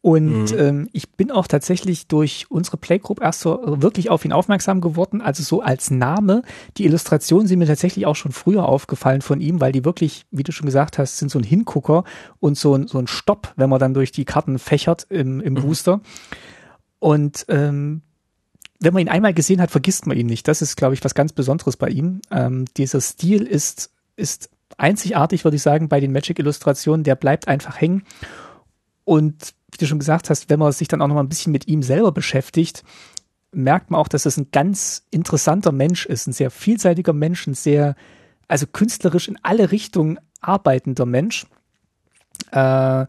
Speaker 2: Und
Speaker 1: Mhm.
Speaker 2: ähm, ich bin auch tatsächlich durch unsere Playgroup erst so wirklich auf ihn aufmerksam geworden. Also so als Name. Die Illustrationen sind mir tatsächlich auch schon früher aufgefallen von ihm, weil die wirklich, wie du schon gesagt hast, sind so ein Hingucker und so ein, so ein Stopp, wenn man dann durch die Karten fächert im, im
Speaker 1: Mhm.
Speaker 2: Booster. Und ähm, wenn man ihn einmal gesehen hat, vergisst man ihn nicht. Das ist, glaube ich, was ganz Besonderes bei ihm. Ähm, dieser Stil ist, ist einzigartig, würde ich sagen, bei den Magic-Illustrationen. Der bleibt einfach hängen. Und wie du schon gesagt hast, wenn man sich dann auch noch mal ein bisschen mit ihm selber beschäftigt, merkt man auch, dass es ein ganz interessanter Mensch ist, ein sehr vielseitiger Mensch, ein sehr, also künstlerisch in alle Richtungen arbeitender Mensch. Äh,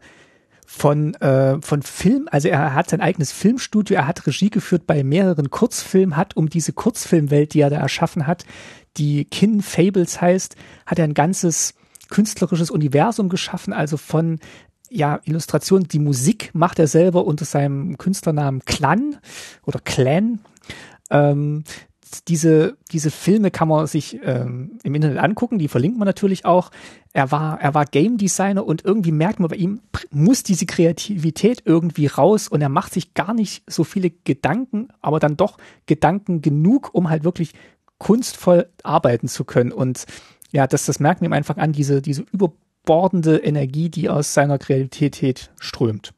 Speaker 2: von, äh, von Film, also er hat sein eigenes Filmstudio, er hat Regie geführt bei mehreren Kurzfilmen, hat um diese Kurzfilmwelt, die er da erschaffen hat, die Kin Fables heißt, hat er ein ganzes künstlerisches Universum geschaffen, also von ja, Illustrationen, die Musik macht er selber unter seinem Künstlernamen Clan oder Clan. Ähm, diese, diese Filme kann man sich ähm, im Internet angucken, die verlinkt man natürlich auch. Er war, er war Game Designer und irgendwie merkt man bei ihm, muss diese Kreativität irgendwie raus und er macht sich gar nicht so viele Gedanken, aber dann doch Gedanken genug, um halt wirklich kunstvoll arbeiten zu können. Und ja, das, das merkt ihm einfach an, diese, diese überbordende Energie, die aus seiner Kreativität strömt.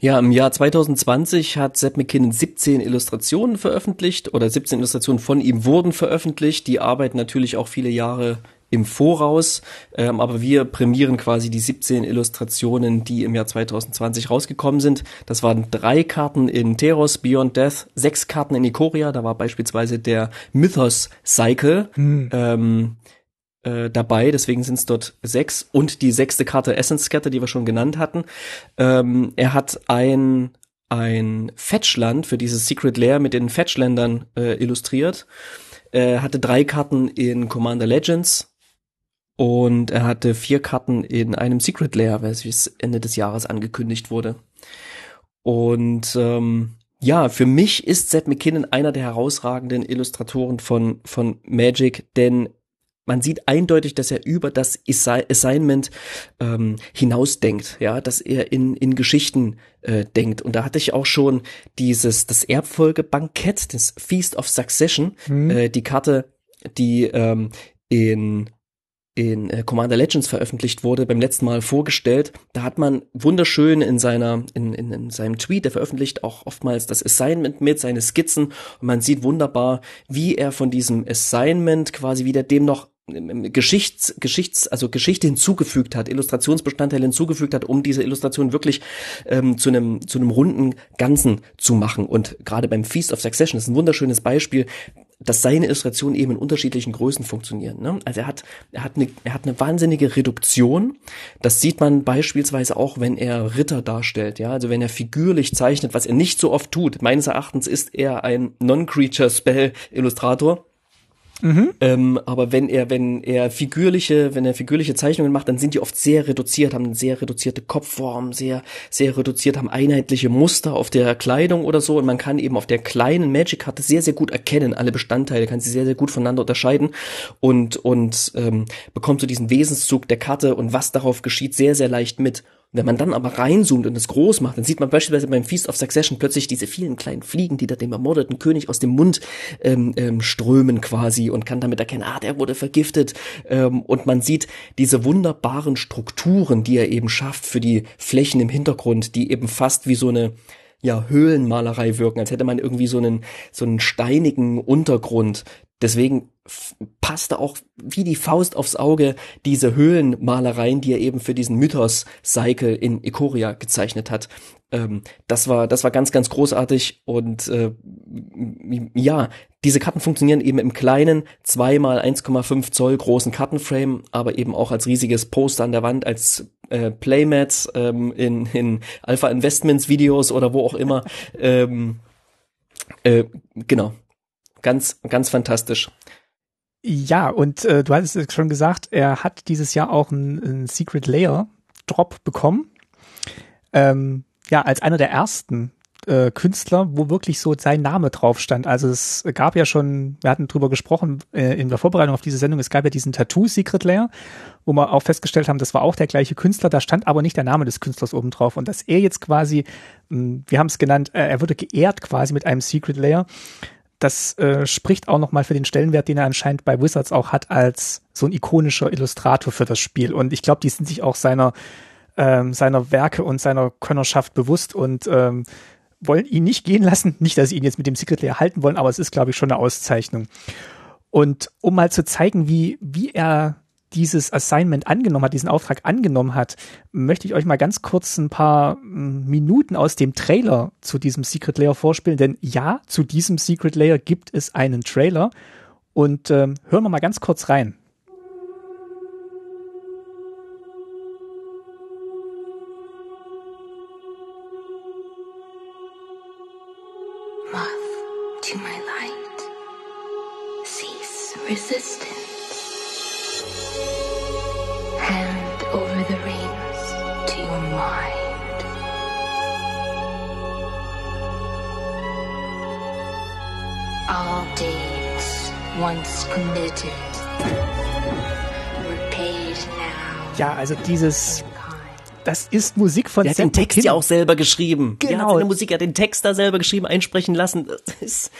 Speaker 1: Ja, im Jahr 2020 hat Sepp McKinnon 17 Illustrationen veröffentlicht oder 17 Illustrationen von ihm wurden veröffentlicht. Die arbeiten natürlich auch viele Jahre im Voraus, ähm, aber wir prämieren quasi die 17 Illustrationen, die im Jahr 2020 rausgekommen sind. Das waren drei Karten in Teros Beyond Death, sechs Karten in Ikoria, da war beispielsweise der Mythos Cycle. Ähm, äh, dabei, deswegen sind es dort sechs und die sechste Karte Essence Scatter, die wir schon genannt hatten. Ähm, er hat ein ein Fetchland für dieses Secret Lair mit den Fetchländern äh, illustriert. Er hatte drei Karten in Commander Legends und er hatte vier Karten in einem Secret Lair, welches Ende des Jahres angekündigt wurde. Und ähm, ja, für mich ist Seth McKinnon einer der herausragenden Illustratoren von, von Magic, denn man sieht eindeutig, dass er über das Assi- Assignment ähm, hinausdenkt, ja, dass er in, in Geschichten äh, denkt. Und da hatte ich auch schon dieses, das Erbfolgebankett, das Feast of Succession, äh, die Karte, die ähm, in in äh, Commander Legends veröffentlicht wurde, beim letzten Mal vorgestellt. Da hat man wunderschön in seiner, in, in, in seinem Tweet, der veröffentlicht auch oftmals das Assignment mit, seine Skizzen. Und man sieht wunderbar, wie er von diesem Assignment quasi wieder dem noch ähm, Geschichts, Geschichts, also Geschichte hinzugefügt hat, Illustrationsbestandteile hinzugefügt hat, um diese Illustration wirklich ähm, zu einem zu einem runden Ganzen zu machen. Und gerade beim Feast of Succession ist ein wunderschönes Beispiel. Dass seine Illustrationen eben in unterschiedlichen Größen funktionieren. Ne? Also er hat, er hat eine, er hat eine wahnsinnige Reduktion. Das sieht man beispielsweise auch, wenn er Ritter darstellt. Ja, also wenn er figürlich zeichnet, was er nicht so oft tut. Meines Erachtens ist er ein Non-Creature-Spell-Illustrator. Mhm. Ähm, aber wenn er, wenn er figürliche, wenn er figürliche Zeichnungen macht, dann sind die oft sehr reduziert, haben eine sehr reduzierte Kopfform, sehr, sehr reduziert, haben einheitliche Muster auf der Kleidung oder so. Und man kann eben auf der kleinen Magic-Karte sehr, sehr gut erkennen, alle Bestandteile, kann sie sehr, sehr gut voneinander unterscheiden und, und ähm, bekommt so diesen Wesenszug der Karte und was darauf geschieht, sehr, sehr leicht mit. Wenn man dann aber reinzoomt und es groß macht, dann sieht man beispielsweise beim Feast of Succession plötzlich diese vielen kleinen Fliegen, die da dem ermordeten König aus dem Mund ähm, ähm, strömen quasi und kann damit erkennen, ah, der wurde vergiftet. Ähm, und man sieht diese wunderbaren Strukturen, die er eben schafft für die Flächen im Hintergrund, die eben fast wie so eine ja, Höhlenmalerei wirken, als hätte man irgendwie so einen, so einen steinigen Untergrund. Deswegen passte auch wie die Faust aufs Auge diese Höhlenmalereien, die er eben für diesen Mythos-Cycle in Ikoria gezeichnet hat. Ähm, das war, das war ganz, ganz großartig und äh, ja, diese Karten funktionieren eben im kleinen, zweimal 1,5 Zoll großen Kartenframe, aber eben auch als riesiges Poster an der Wand, als äh, Playmats ähm, in, in Alpha Investments Videos oder wo auch immer. ähm, äh, genau. Ganz, ganz fantastisch.
Speaker 2: Ja, und äh, du hattest es schon gesagt, er hat dieses Jahr auch einen Secret Layer Drop bekommen. Ähm, ja, als einer der ersten äh, Künstler, wo wirklich so sein Name drauf stand. Also es gab ja schon, wir hatten drüber gesprochen äh, in der Vorbereitung auf diese Sendung, es gab ja diesen Tattoo Secret Layer, wo wir auch festgestellt haben, das war auch der gleiche Künstler, da stand aber nicht der Name des Künstlers oben drauf. Und dass er jetzt quasi, mh, hm, wir haben es genannt, äh, er wurde geehrt quasi mit einem Secret Layer das äh, spricht auch nochmal für den Stellenwert, den er anscheinend bei Wizards auch hat, als so ein ikonischer Illustrator für das Spiel. Und ich glaube, die sind sich auch seiner, ähm, seiner Werke und seiner Könnerschaft bewusst und ähm, wollen ihn nicht gehen lassen. Nicht, dass sie ihn jetzt mit dem Secret Layer halten wollen, aber es ist, glaube ich, schon eine Auszeichnung. Und um mal zu zeigen, wie, wie er dieses Assignment angenommen hat, diesen Auftrag angenommen hat, möchte ich euch mal ganz kurz ein paar hm, Minuten aus dem Trailer zu diesem Secret Layer vorspielen. Denn ja, zu diesem Secret Layer gibt es einen Trailer. Und ähm, hören wir mal ganz kurz rein. Ja, also dieses das ist Musik von
Speaker 1: Der hat den Text ja auch selber geschrieben. Genau. Der hat seine Musik, ja den Text da selber geschrieben, einsprechen lassen. Das ist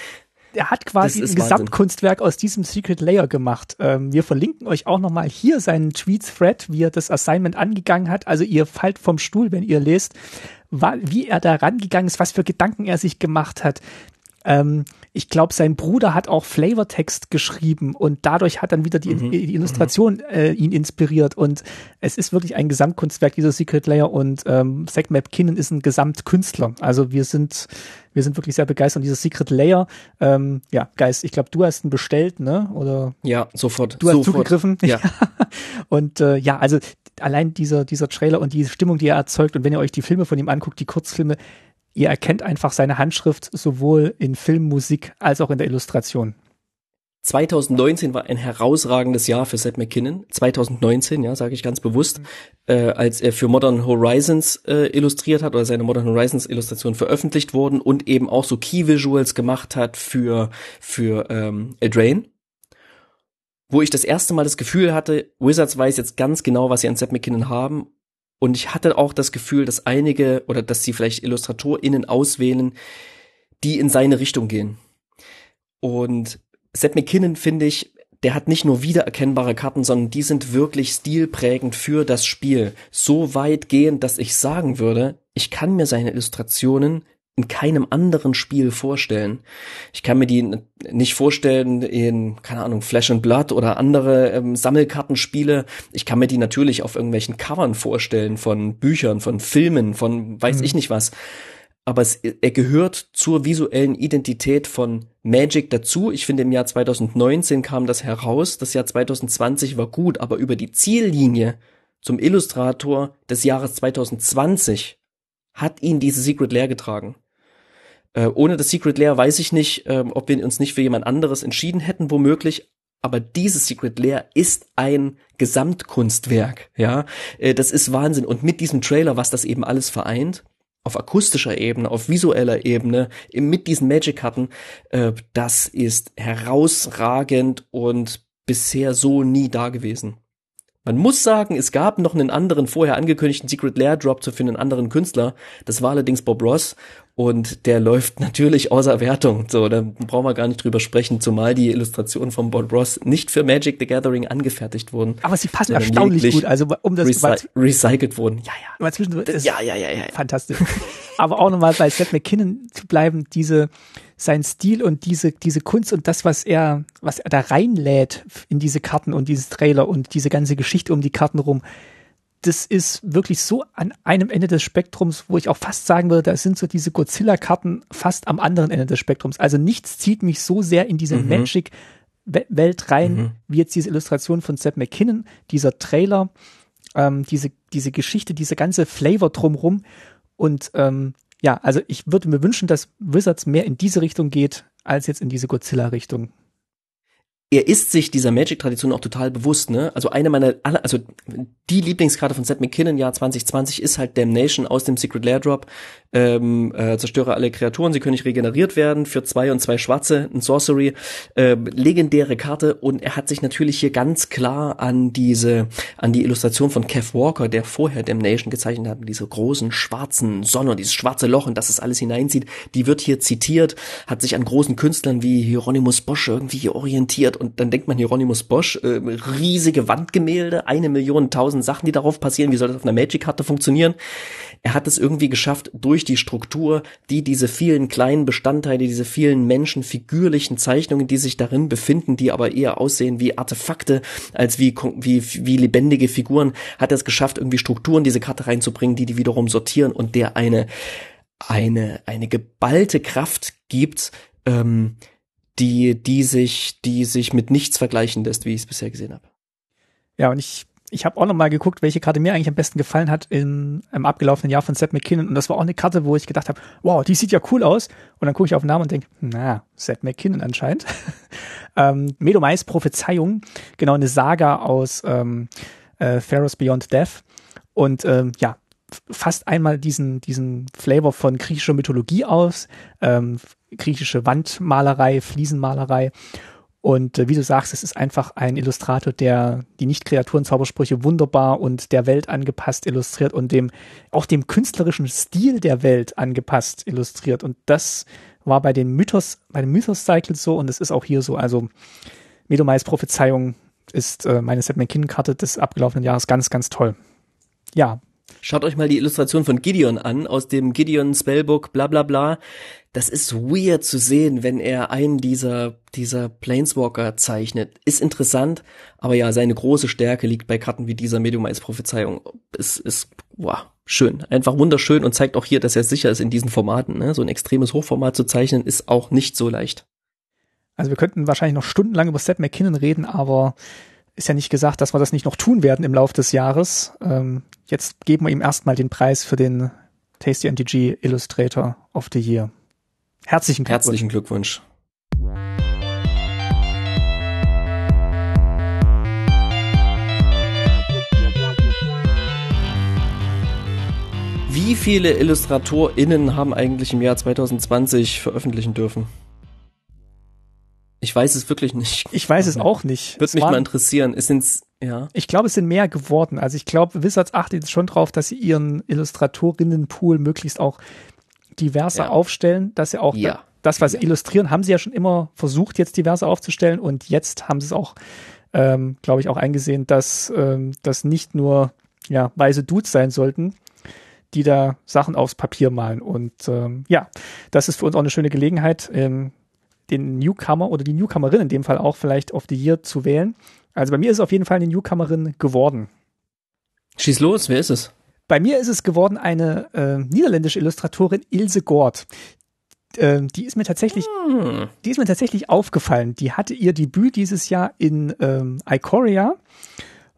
Speaker 2: er hat quasi ein Gesamtkunstwerk aus diesem Secret Layer gemacht. Ähm, wir verlinken euch auch nochmal hier seinen Tweet-Thread, wie er das Assignment angegangen hat. Also ihr fallt vom Stuhl, wenn ihr lest, wie er da rangegangen ist, was für Gedanken er sich gemacht hat, ähm, ich glaube, sein Bruder hat auch Flavortext geschrieben und dadurch hat dann wieder die, mhm. die Illustration äh, ihn inspiriert. Und es ist wirklich ein Gesamtkunstwerk, dieser Secret Layer. Und ähm, Zack McKinnon ist ein Gesamtkünstler. Also wir sind, wir sind wirklich sehr begeistert. Und dieser Secret Layer, ähm, ja, Geist, ich glaube, du hast ihn bestellt, ne? Oder?
Speaker 1: Ja, sofort.
Speaker 2: Du hast
Speaker 1: sofort.
Speaker 2: zugegriffen. Ja. und äh, ja, also allein dieser, dieser Trailer und die Stimmung, die er erzeugt, und wenn ihr euch die Filme von ihm anguckt, die Kurzfilme, ihr erkennt einfach seine Handschrift sowohl in Film, Musik als auch in der Illustration.
Speaker 1: 2019 war ein herausragendes Jahr für Seth MacKinnon. 2019, ja, sage ich ganz bewusst, mhm. äh, als er für Modern Horizons äh, illustriert hat oder seine Modern Horizons Illustrationen veröffentlicht wurden und eben auch so Key Visuals gemacht hat für für ähm, Eldraine. Wo ich das erste Mal das Gefühl hatte, Wizards weiß jetzt ganz genau, was sie an Seth MacKinnon haben und ich hatte auch das Gefühl, dass einige oder dass sie vielleicht IllustratorInnen auswählen, die in seine Richtung gehen. Und Seth McKinnon finde ich, der hat nicht nur wiedererkennbare Karten, sondern die sind wirklich stilprägend für das Spiel. So weit gehend, dass ich sagen würde, ich kann mir seine Illustrationen in keinem anderen Spiel vorstellen. Ich kann mir die nicht vorstellen in, keine Ahnung, Flash and Blood oder andere ähm, Sammelkartenspiele. Ich kann mir die natürlich auf irgendwelchen Covern vorstellen von Büchern, von Filmen, von weiß mhm. ich nicht was. aber es, er gehört zur visuellen Identität von Magic dazu. Ich finde, im Jahr 2019 kam das heraus. Das Jahr 2020 war gut, aber über die Ziellinie zum Illustrator des Jahres 2020 hat ihn diese Secret Lair getragen. Äh, ohne das Secret Lair weiß ich nicht, äh, ob wir uns nicht für jemand anderes entschieden hätten, womöglich. Aber dieses Secret Lair ist ein Gesamtkunstwerk, ja. Äh, das ist Wahnsinn. Und mit diesem Trailer, was das eben alles vereint, auf akustischer Ebene, auf visueller Ebene, mit diesen Magic-Karten, äh, das ist herausragend und bisher so nie da gewesen. Man muss sagen, es gab noch einen anderen vorher angekündigten Secret Lair Drop für einen anderen Künstler. Das war allerdings Bob Ross und der läuft natürlich außer Wertung. So, da brauchen wir gar nicht drüber sprechen, zumal die Illustrationen von Bob Ross nicht für Magic the Gathering angefertigt wurden.
Speaker 2: Aber sie passen erstaunlich gut. Also um das
Speaker 1: recy recycelt wurden. Ja,
Speaker 2: ja. ja, ja, ja, ja. Fantastisch. Aber auch nochmal bei Seth McKinnon zu bleiben, diese sein Stil und diese diese Kunst und das, was er was er da reinlädt in diese Karten und dieses Trailer und diese ganze Geschichte um die Karten rum das ist wirklich so an einem Ende des Spektrums, wo ich auch fast sagen würde, da sind so diese Godzilla-Karten fast am anderen Ende des Spektrums. Also nichts zieht mich so sehr in diese mhm. Magic-Welt rein, mhm. wie jetzt diese Illustration von Seth McKinnon, dieser Trailer, ähm, diese, diese Geschichte, diese ganze Flavor drumrum. Und ähm, ja, also ich würde mir wünschen, dass Wizards mehr in diese Richtung geht, als jetzt in diese Godzilla-Richtung
Speaker 1: er ist sich dieser Magic-Tradition auch total bewusst, ne? Also eine meiner, aller, also die Lieblingskarte von Seth McKinnon Jahr 2020 ist halt Damnation aus dem Secret Lair Drop. Ähm, äh, zerstöre alle Kreaturen, sie können nicht regeneriert werden. Für zwei und zwei Schwarze, ein Sorcery. Äh, legendäre Karte und er hat sich natürlich hier ganz klar an diese, an die Illustration von Kev Walker, der vorher Damnation gezeichnet hat, mit dieser großen schwarzen Sonne dieses schwarze Loch und dass es alles hineinzieht, die wird hier zitiert, hat sich an großen Künstlern wie Hieronymus Bosch irgendwie orientiert und dann denkt man Hieronymus Bosch, äh, riesige Wandgemälde, eine Million tausend Sachen, die darauf passieren. Wie soll das auf einer Magic-Karte funktionieren? Er hat es irgendwie geschafft, durch die Struktur, die diese vielen kleinen Bestandteile, diese vielen Menschen, figürlichen Zeichnungen, die sich darin befinden, die aber eher aussehen wie Artefakte als wie, wie, wie lebendige Figuren, hat er es geschafft, irgendwie Strukturen diese Karte reinzubringen, die die wiederum sortieren und der eine, eine, eine geballte Kraft gibt, ähm, die, die sich, die sich mit nichts vergleichen lässt, wie ich es bisher gesehen habe.
Speaker 2: Ja, und ich, ich habe auch noch mal geguckt, welche Karte mir eigentlich am besten gefallen hat im, im abgelaufenen Jahr von Seth McKinnon. Und das war auch eine Karte, wo ich gedacht habe, wow, die sieht ja cool aus. Und dann gucke ich auf den Namen und denke, na, Seth McKinnon anscheinend. ähm, Medomais Prophezeiung, genau eine Saga aus ähm, äh, Pharaohs Beyond Death. Und ähm, ja, fast einmal diesen, diesen Flavor von griechischer Mythologie aus, ähm, griechische Wandmalerei, Fliesenmalerei. Und äh, wie du sagst, es ist einfach ein Illustrator, der die Nicht-Kreaturen-Zaubersprüche wunderbar und der Welt angepasst illustriert und dem auch dem künstlerischen Stil der Welt angepasst illustriert. Und das war bei den Mythos, bei den Mythos-Cycles so und es ist auch hier so. Also Medomais Prophezeiung ist äh, meine Set McKinnon-Karte des abgelaufenen Jahres ganz, ganz toll. Ja,
Speaker 1: Schaut euch mal die Illustration von Gideon an, aus dem Gideon Spellbook, bla bla bla. Das ist weird zu sehen, wenn er einen dieser, dieser Planeswalker zeichnet. Ist interessant, aber ja, seine große Stärke liegt bei Karten wie dieser Medium als Prophezeiung. Es ist, wow, schön. Einfach wunderschön und zeigt auch hier, dass er sicher ist in diesen Formaten. Ne? So ein extremes Hochformat zu zeichnen, ist auch nicht so leicht.
Speaker 2: Also wir könnten wahrscheinlich noch stundenlang über Seth McKinnon reden, aber ist ja nicht gesagt, dass wir das nicht noch tun werden im Laufe des Jahres. Ähm, jetzt geben wir ihm erstmal den Preis für den Tasty NTG Illustrator of the Year. Herzlichen Glückwunsch.
Speaker 1: Herzlichen Glückwunsch. Wie viele IllustratorInnen haben eigentlich im Jahr 2020 veröffentlichen dürfen? Ich weiß es wirklich nicht.
Speaker 2: Ich weiß es auch nicht.
Speaker 1: Würde mich mal interessieren. Es sind ja.
Speaker 2: Ich glaube, es sind mehr geworden. Also ich glaube, Wizards achtet jetzt schon drauf, dass sie ihren Illustratorinnenpool möglichst auch diverser ja. aufstellen, dass sie auch ja. das, was sie illustrieren, haben sie ja schon immer versucht, jetzt diverser aufzustellen und jetzt haben sie es auch, ähm, glaube ich, auch eingesehen, dass ähm, das nicht nur ja, weise Dudes sein sollten, die da Sachen aufs Papier malen. Und ähm, ja, das ist für uns auch eine schöne Gelegenheit, ähm, den Newcomer oder die Newcomerin in dem Fall auch vielleicht of the Year zu wählen. Also bei mir ist es auf jeden Fall eine Newcomerin geworden.
Speaker 1: Schieß los, wer ist es?
Speaker 2: Bei mir ist es geworden eine äh, niederländische Illustratorin Ilse Gord. Ähm, die ist mir tatsächlich, hm. die ist mir tatsächlich aufgefallen. Die hatte ihr Debüt dieses Jahr in ähm, Ikoria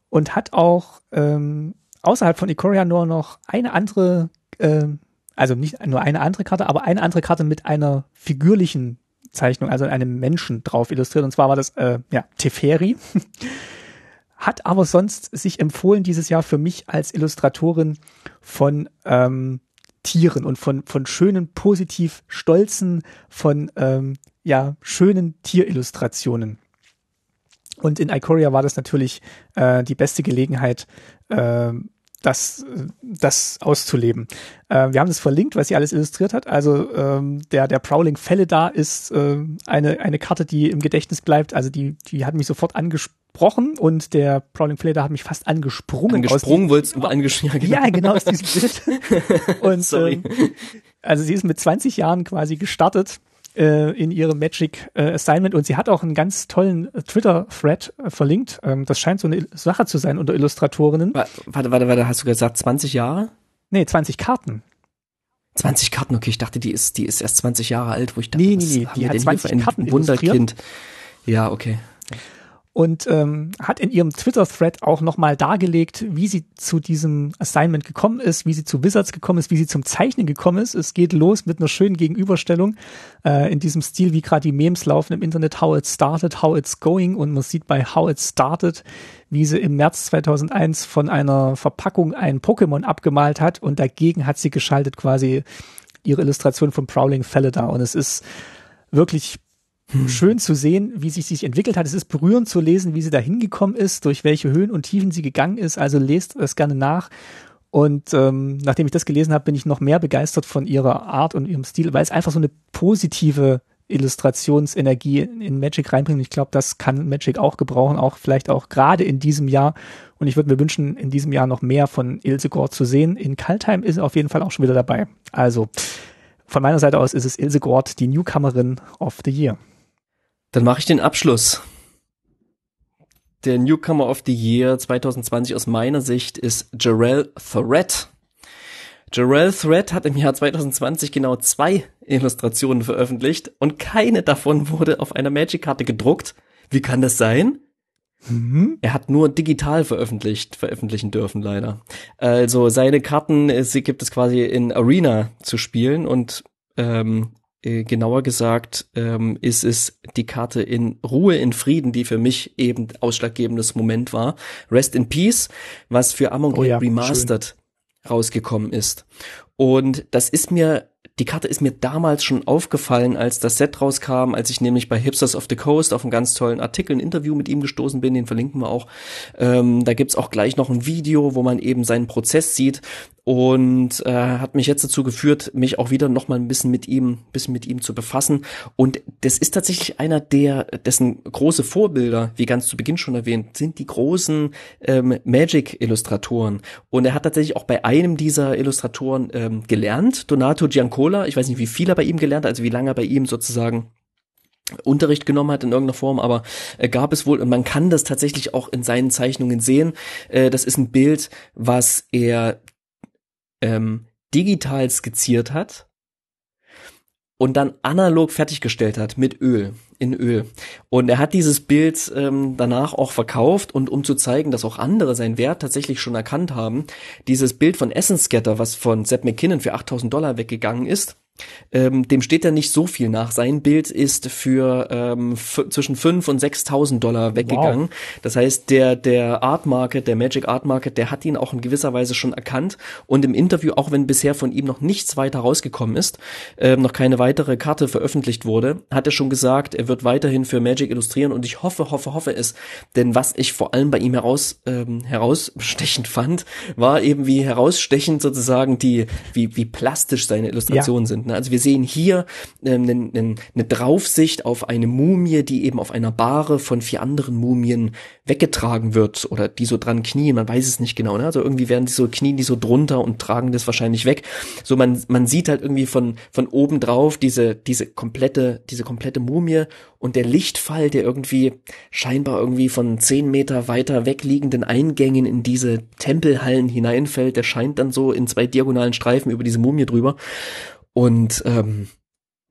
Speaker 2: und hat auch ähm, außerhalb von Ikoria nur noch eine andere, äh, also nicht nur eine andere Karte, aber eine andere Karte mit einer figürlichen Zeichnung, also einem Menschen drauf illustriert. Und zwar war das äh, ja Teferi. Hat aber sonst sich empfohlen dieses Jahr für mich als Illustratorin von ähm, Tieren und von, von schönen, positiv stolzen, von ähm, ja, schönen Tierillustrationen. Und in Ikoria war das natürlich äh, die beste Gelegenheit, äh, das, das auszuleben. Äh, wir haben das verlinkt, was sie alles illustriert hat. Also ähm, der, der Prowling Felidar ist äh, eine, eine Karte, die im Gedächtnis bleibt. Also die, die hat mich sofort angesprochen und der Prowling Felidar hat mich fast angesprungen.
Speaker 1: Angesprungen wolltest du angeschrieben.
Speaker 2: Ja, genau. ja, genau aus diesem Bild. Und, Sorry. Ähm, also sie ist mit 20 Jahren quasi gestartet äh, in ihrem Magic äh, Assignment und sie hat auch einen ganz tollen äh, Twitter-Thread äh, verlinkt. Ähm, das scheint so eine Sache zu sein unter Illustratorinnen.
Speaker 1: Warte, warte, warte, hast du gesagt 20 Jahre?
Speaker 2: Nee, 20 Karten.
Speaker 1: 20 Karten, okay, ich dachte, die ist, die ist erst 20 Jahre alt, wo ich dachte,
Speaker 2: nee, nee, nee, die hat 20 Karten
Speaker 1: Wunderkind. Ja, okay
Speaker 2: und ähm, hat in ihrem Twitter-Thread auch nochmal dargelegt, wie sie zu diesem Assignment gekommen ist, wie sie zu Wizards gekommen ist, wie sie zum Zeichnen gekommen ist. Es geht los mit einer schönen Gegenüberstellung äh, in diesem Stil, wie gerade die Memes laufen im Internet, how it started, how it's going und man sieht bei how it started, wie sie im März 2001 von einer Verpackung ein Pokémon abgemalt hat und dagegen hat sie geschaltet quasi ihre Illustration von Prowling Felidar und es ist wirklich hm. schön zu sehen, wie sich sich entwickelt hat. Es ist berührend zu lesen, wie sie da hingekommen ist, durch welche Höhen und Tiefen sie gegangen ist. Also lest es gerne nach. Und ähm, nachdem ich das gelesen habe, bin ich noch mehr begeistert von ihrer Art und ihrem Stil, weil es einfach so eine positive Illustrationsenergie in Magic reinbringt. Ich glaube, das kann Magic auch gebrauchen, auch vielleicht auch gerade in diesem Jahr. Und ich würde mir wünschen, in diesem Jahr noch mehr von Ilse Gord zu sehen. In Kaltheim ist er auf jeden Fall auch schon wieder dabei. Also von meiner Seite aus ist es Ilse Gord, die Newcomerin of the Year.
Speaker 1: Dann mache ich den Abschluss. Der Newcomer of the Year 2020 aus meiner Sicht ist Jarell Threat. Jarell Threat hat im Jahr 2020 genau zwei Illustrationen veröffentlicht und keine davon wurde auf einer Magic-Karte gedruckt. Wie kann das sein? Mhm. Er hat nur digital veröffentlicht, veröffentlichen dürfen, leider. Also seine Karten, sie gibt es quasi in Arena zu spielen und ähm, äh, genauer gesagt ähm, ist es die Karte in Ruhe, in Frieden, die für mich eben ausschlaggebendes Moment war. Rest in Peace, was für Among oh ja, Remastered schön. rausgekommen ist. Und das ist mir die Karte ist mir damals schon aufgefallen, als das Set rauskam, als ich nämlich bei Hipsters of the Coast auf einen ganz tollen Artikel, ein Interview mit ihm gestoßen bin, den verlinken wir auch. Ähm, da gibt's auch gleich noch ein Video, wo man eben seinen Prozess sieht und äh, hat mich jetzt dazu geführt, mich auch wieder noch ein bisschen mit ihm, bisschen mit ihm zu befassen. Und das ist tatsächlich einer der, dessen große Vorbilder, wie ganz zu Beginn schon erwähnt, sind die großen ähm, Magic-Illustratoren. Und er hat tatsächlich auch bei einem dieser Illustratoren ähm, gelernt, Donato Giancola. Ich weiß nicht, wie viel er bei ihm gelernt hat, also wie lange er bei ihm sozusagen Unterricht genommen hat in irgendeiner Form, aber äh, gab es wohl, und man kann das tatsächlich auch in seinen Zeichnungen sehen, äh, das ist ein Bild, was er ähm, digital skizziert hat und dann analog fertiggestellt hat mit Öl, in Öl. Und er hat dieses Bild ähm, danach auch verkauft und um zu zeigen, dass auch andere seinen Wert tatsächlich schon erkannt haben, dieses Bild von Essence Scatter, was von Sepp McKinnon für 8000 Dollar weggegangen ist, ähm, dem steht ja nicht so viel nach. Sein Bild ist für ähm, zwischen 5 und 6.000 Dollar weggegangen. Wow. Das heißt, der, der Art Market, der Magic Art Market, der hat ihn auch in gewisser Weise schon erkannt. Und im Interview, auch wenn bisher von ihm noch nichts weiter rausgekommen ist, ähm, noch keine weitere Karte veröffentlicht wurde, hat er schon gesagt, er wird weiterhin für Magic illustrieren und ich hoffe, hoffe, hoffe es. Denn was ich vor allem bei ihm heraus, ähm, herausstechend fand, war eben wie herausstechend sozusagen die, wie, wie plastisch seine Illustrationen ja. sind Ne? Also wir sehen hier ähm, eine, eine, Draufsicht auf eine Mumie, die eben auf einer Bahre von vier anderen Mumien weggetragen wird oder die so dran knien, man weiß es nicht genau. Ne? Also irgendwie werden die so knien die so drunter und tragen das wahrscheinlich weg. So man man sieht halt irgendwie von von oben drauf diese diese komplette diese komplette Mumie und der Lichtfall, der irgendwie scheinbar irgendwie von zehn Meter weiter wegliegenden Eingängen in diese Tempelhallen hineinfällt, der scheint dann so in zwei diagonalen Streifen über diese Mumie drüber. Und ähm,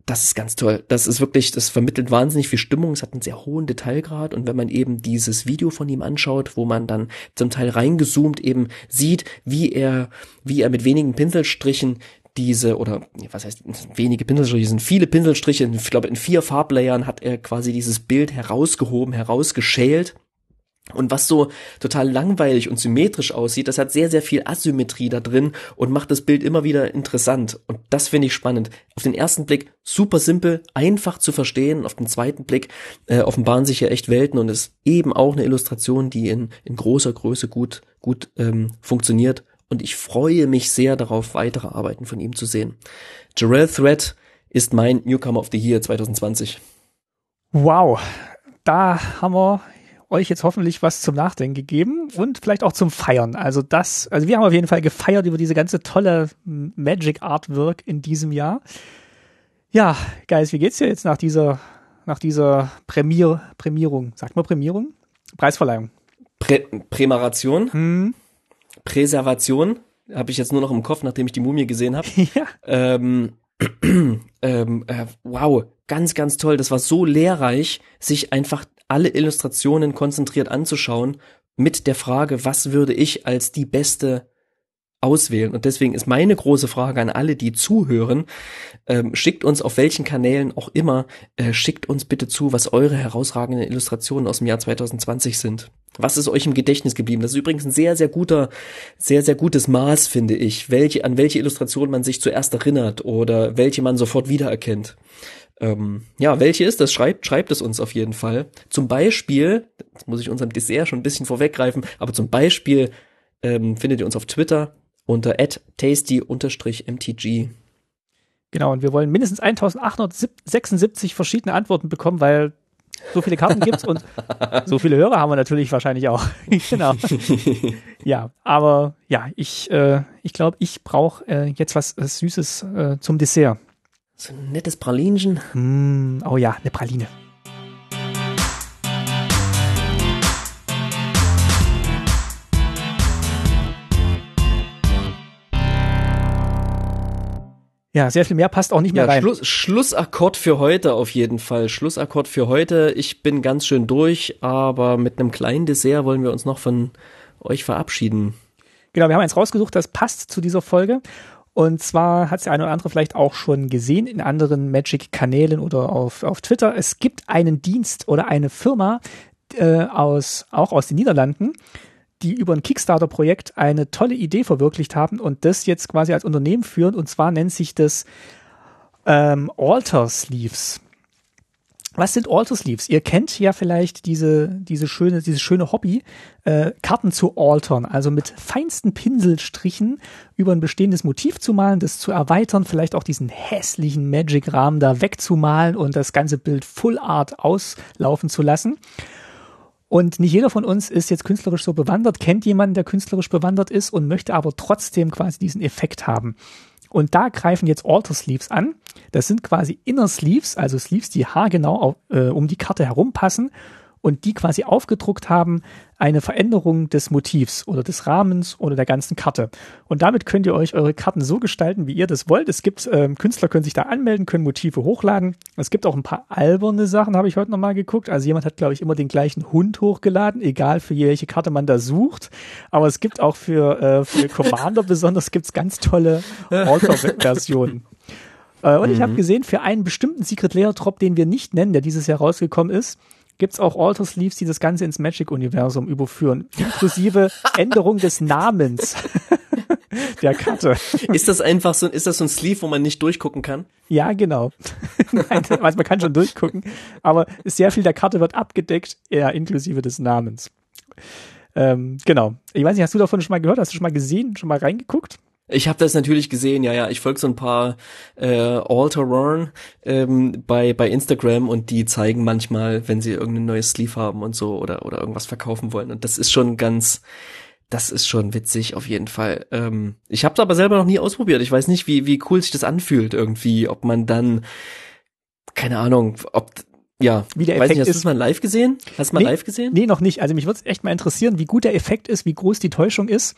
Speaker 1: das ist ganz toll. Das ist wirklich, das vermittelt wahnsinnig viel Stimmung. Es hat einen sehr hohen Detailgrad. Und wenn man eben dieses Video von ihm anschaut, wo man dann zum Teil reingezoomt eben sieht, wie er, wie er mit wenigen Pinselstrichen diese, oder was heißt, wenige Pinselstriche, sind viele Pinselstriche, ich glaube in vier Farblayern hat er quasi dieses Bild herausgehoben, herausgeschält und was so total langweilig und symmetrisch aussieht, das hat sehr, sehr viel Asymmetrie da drin und macht das Bild immer wieder interessant. Und das finde ich spannend. Auf den ersten Blick super simpel, einfach zu verstehen. Auf den zweiten Blick äh, offenbaren sich ja echt Welten und ist eben auch eine Illustration, die in, in großer Größe gut, gut ähm, funktioniert. Und ich freue mich sehr darauf, weitere Arbeiten von ihm zu sehen. Jarrell Thread ist mein Newcomer of the Year 2020.
Speaker 2: Wow, da haben wir euch jetzt hoffentlich was zum Nachdenken gegeben und vielleicht auch zum Feiern. Also das, also wir haben auf jeden Fall gefeiert über diese ganze tolle Magic Artwork in diesem Jahr. Ja, Guys, wie geht's dir jetzt nach dieser, nach dieser Prämier, Prämierung? Sagt man Prämierung? Preisverleihung.
Speaker 1: Prä Prämaration? Hm. Präservation? Habe ich jetzt nur noch im Kopf, nachdem ich die Mumie gesehen habe. ja. Ähm, ähm, äh, wow, ganz, ganz toll. Das war so lehrreich, sich einfach alle Illustrationen konzentriert anzuschauen mit der Frage, was würde ich als die beste auswählen. Und deswegen ist meine große Frage an alle, die zuhören, ähm, schickt uns auf welchen Kanälen auch immer, äh, schickt uns bitte zu, was eure herausragenden Illustrationen aus dem Jahr 2020 sind. Was ist euch im Gedächtnis geblieben? Das ist übrigens ein sehr, sehr guter, sehr, sehr gutes Maß, finde ich, welche, an welche Illustration man sich zuerst erinnert oder welche man sofort wiedererkennt. Ähm, ja, welche ist das? Schreibt, schreibt es uns auf jeden Fall. Zum Beispiel, jetzt muss ich unserem Dessert schon ein bisschen vorweggreifen, aber zum Beispiel ähm, findet ihr uns auf Twitter unter tasty-mtg.
Speaker 2: Genau, und wir wollen mindestens 1876 verschiedene Antworten bekommen, weil so viele Karten gibt's und so viele Hörer haben wir natürlich wahrscheinlich auch. genau. Ja, aber ja, ich, äh, ich glaube, ich brauche äh, jetzt was, was Süßes äh, zum Dessert.
Speaker 1: So ein nettes Pralinchen.
Speaker 2: Mm, oh ja, eine Praline. Ja, sehr viel mehr passt auch nicht mehr ja, rein.
Speaker 1: Schluss, Schlussakkord für heute auf jeden Fall. Schlussakkord für heute. Ich bin ganz schön durch, aber mit einem kleinen Dessert wollen wir uns noch von euch verabschieden.
Speaker 2: Genau, wir haben eins rausgesucht, das passt zu dieser Folge. Und zwar hat es der eine oder andere vielleicht auch schon gesehen in anderen Magic-Kanälen oder auf, auf Twitter. Es gibt einen Dienst oder eine Firma äh, aus, auch aus den Niederlanden, die über ein Kickstarter-Projekt eine tolle Idee verwirklicht haben und das jetzt quasi als Unternehmen führen. Und zwar nennt sich das ähm, Alter Sleeves. Was sind Alter Sleeves? Ihr kennt ja vielleicht diese, diese schöne, dieses schöne Hobby, äh, Karten zu altern, also mit feinsten Pinselstrichen über ein bestehendes Motiv zu malen, das zu erweitern, vielleicht auch diesen hässlichen Magic-Rahmen da wegzumalen und das ganze Bild Full Art auslaufen zu lassen. Und nicht jeder von uns ist jetzt künstlerisch so bewandert, kennt jemanden, der künstlerisch bewandert ist und möchte aber trotzdem quasi diesen Effekt haben. Und da greifen jetzt Alter Sleeves an. Das sind quasi Inner Sleeves, also Sleeves, die haargenau auf, äh, um die Karte herum passen und die quasi aufgedruckt haben, eine Veränderung des Motivs oder des Rahmens oder der ganzen Karte. Und damit könnt ihr euch eure Karten so gestalten, wie ihr das wollt. Es gibt, ähm, Künstler können sich da anmelden, können Motive hochladen. Es gibt auch ein paar alberne Sachen, habe ich heute nochmal geguckt. Also jemand hat, glaube ich, immer den gleichen Hund hochgeladen, egal für welche Karte man da sucht. Aber es gibt auch für, äh, für Commander besonders gibt's ganz tolle Alter-Versionen. Äh, und mhm. ich habe gesehen, für einen bestimmten Secret Layer Drop, den wir nicht nennen, der dieses Jahr rausgekommen ist, gibt's auch Alter Sleeves, die das Ganze ins Magic-Universum überführen, inklusive Änderung des Namens der Karte.
Speaker 1: Ist das einfach so, ist das so ein Sleeve, wo man nicht durchgucken kann?
Speaker 2: Ja, genau. also man kann schon durchgucken, aber sehr viel der Karte wird abgedeckt, eher inklusive des Namens. Ähm, genau. Ich weiß nicht, hast du davon schon mal gehört? Hast du schon mal gesehen, schon mal reingeguckt?
Speaker 1: Ich habe das natürlich gesehen, ja, ja. Ich folge so ein paar äh, Alter ähm, bei bei Instagram und die zeigen manchmal, wenn sie irgendein neues Sleeve haben und so oder oder irgendwas verkaufen wollen. Und das ist schon ganz, das ist schon witzig auf jeden Fall. Ähm, ich habe es aber selber noch nie ausprobiert. Ich weiß nicht, wie wie cool sich das anfühlt irgendwie, ob man dann keine Ahnung, ob ja,
Speaker 2: wie der
Speaker 1: Effekt
Speaker 2: Effekt
Speaker 1: nicht, hast
Speaker 2: ist.
Speaker 1: du mal live gesehen? Hast du mal
Speaker 2: Nee,
Speaker 1: live gesehen?
Speaker 2: Nee, noch nicht. Also mich würde es echt mal interessieren, wie gut der Effekt ist, wie groß die Täuschung ist.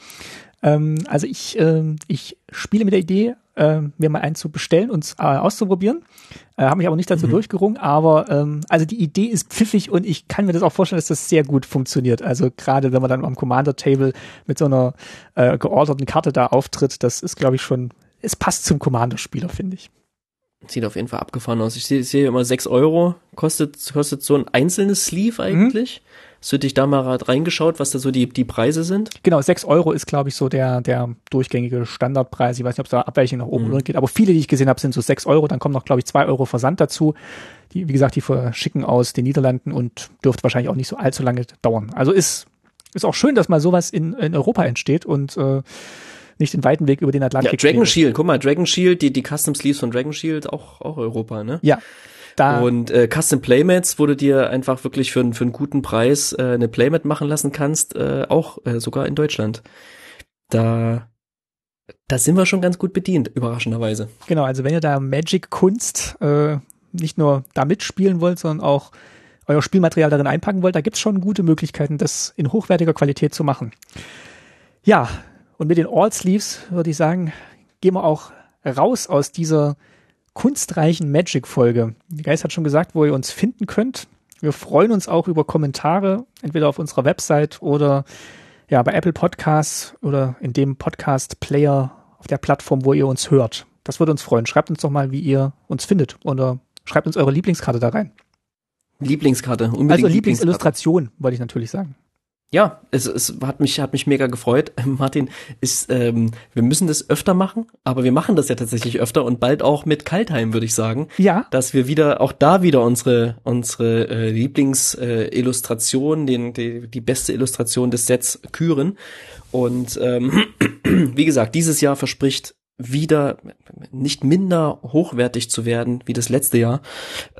Speaker 2: Ähm, also ich, ähm, ich spiele mit der Idee, ähm, mir mal einen zu bestellen und äh, auszuprobieren. Äh, Habe mich aber nicht dazu
Speaker 1: Mhm.
Speaker 2: durchgerungen, aber ähm, also die Idee ist pfiffig und ich kann mir das auch vorstellen, dass das sehr gut funktioniert. Also gerade wenn man dann am Commander-Table mit so einer äh, georderten Karte da auftritt, das ist, glaube ich, schon, es passt zum Commander-Spieler, finde ich.
Speaker 1: Sieht auf jeden Fall abgefahren aus. Ich sehe sehe immer sechs Euro. Kostet, kostet so ein einzelnes Sleeve eigentlich. Hast du dich da mal reingeschaut, was da so die, die Preise sind?
Speaker 2: Genau, 6 Euro ist, glaube ich, so der, der durchgängige Standardpreis. Ich weiß nicht, ob es da Abweichungen nach oben
Speaker 1: Mhm.
Speaker 2: oder geht, aber viele, die ich gesehen habe, sind so 6 Euro. Dann kommen noch, glaube ich, 2 Euro Versand dazu. Die, wie gesagt, die verschicken aus den Niederlanden und dürfte wahrscheinlich auch nicht so allzu lange dauern. Also ist, ist auch schön, dass mal sowas in, in Europa entsteht und äh, nicht den weiten Weg über den
Speaker 1: Ja,
Speaker 2: Atlantik.
Speaker 1: Dragon
Speaker 2: gehen.
Speaker 1: Shield, guck mal, Dragon Shield, die, die Custom Sleeves von Dragon Shield, auch, auch Europa, ne?
Speaker 2: Ja, da,
Speaker 1: Und äh, Custom Playmats, wo du dir einfach wirklich für, einen- für einen guten Preis äh, eine Playmat machen lassen kannst, äh, auch äh, sogar in Deutschland. Da, da sind wir schon ganz gut bedient, überraschenderweise.
Speaker 2: Genau, also wenn ihr da Magic-Kunst äh, nicht nur da mitspielen wollt, sondern auch euer Spielmaterial darin einpacken wollt, da gibt's schon gute Möglichkeiten, das in hochwertiger Qualität zu machen. Ja, und mit den All-Sleeves würde ich sagen, gehen wir auch raus aus dieser kunstreichen Magic-Folge. Geist hat schon gesagt, wo ihr uns finden könnt. Wir freuen uns auch über Kommentare, entweder auf unserer Website oder ja, bei Apple Podcasts oder in dem Podcast-Player auf der Plattform, wo ihr uns hört. Das würde uns freuen. Schreibt uns doch mal, wie ihr uns findet oder schreibt uns eure Lieblingskarte da rein.
Speaker 1: Lieblingskarte, unbedingt
Speaker 2: Also. Lieblingsillustration, wollte ich natürlich sagen.
Speaker 1: Ja, es, es hat mich hat mich mega gefreut. Martin, ist ähm, wir müssen das öfter machen, aber wir machen das ja tatsächlich öfter und bald auch mit Kaltheim, würde ich sagen,
Speaker 2: Ja,
Speaker 1: dass wir wieder auch da wieder unsere unsere äh, Lieblingsillustration, äh, den die, die beste Illustration des Sets küren. Und ähm, wie gesagt, dieses Jahr verspricht wieder nicht minder hochwertig zu werden wie das letzte Jahr.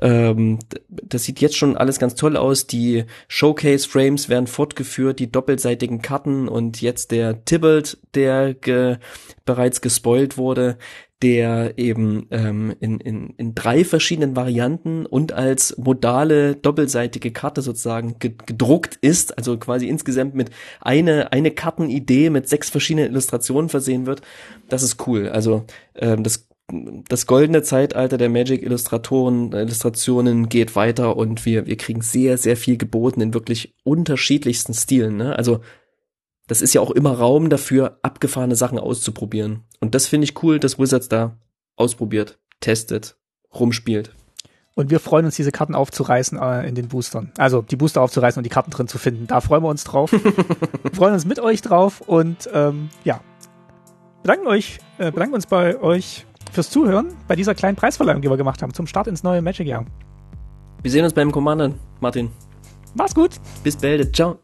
Speaker 1: Ähm, das sieht jetzt schon alles ganz toll aus. Die Showcase-Frames werden fortgeführt, die doppelseitigen Karten und jetzt der Tybalt, der ge bereits gespoilt wurde, der eben ähm, in, in, in drei verschiedenen Varianten und als modale doppelseitige Karte sozusagen ge gedruckt ist, also quasi insgesamt mit eine, eine Kartenidee mit sechs verschiedenen Illustrationen versehen wird. Das ist cool. Also ähm, das das goldene Zeitalter der Magic Illustratoren, Illustrationen geht weiter und wir, wir kriegen sehr, sehr viel geboten in wirklich unterschiedlichsten Stilen. Ne? Also das ist ja auch immer Raum dafür, abgefahrene Sachen auszuprobieren. Und das finde ich cool, dass Wizards da ausprobiert, testet, rumspielt.
Speaker 2: und wir freuen uns, diese Karten aufzureißen äh, in den Boostern. Also die Booster aufzureißen und die Karten drin zu finden. Da freuen wir uns drauf. wir freuen uns mit euch drauf und ähm, ja, bedanken euch, äh, bedanken uns bei euch fürs Zuhören bei dieser kleinen Preisverleihung, die wir gemacht haben zum Start ins neue Magic-Jahr.
Speaker 1: Wir sehen uns beim Commander, Martin.
Speaker 2: Macht's gut!
Speaker 1: Bis bald. Ciao.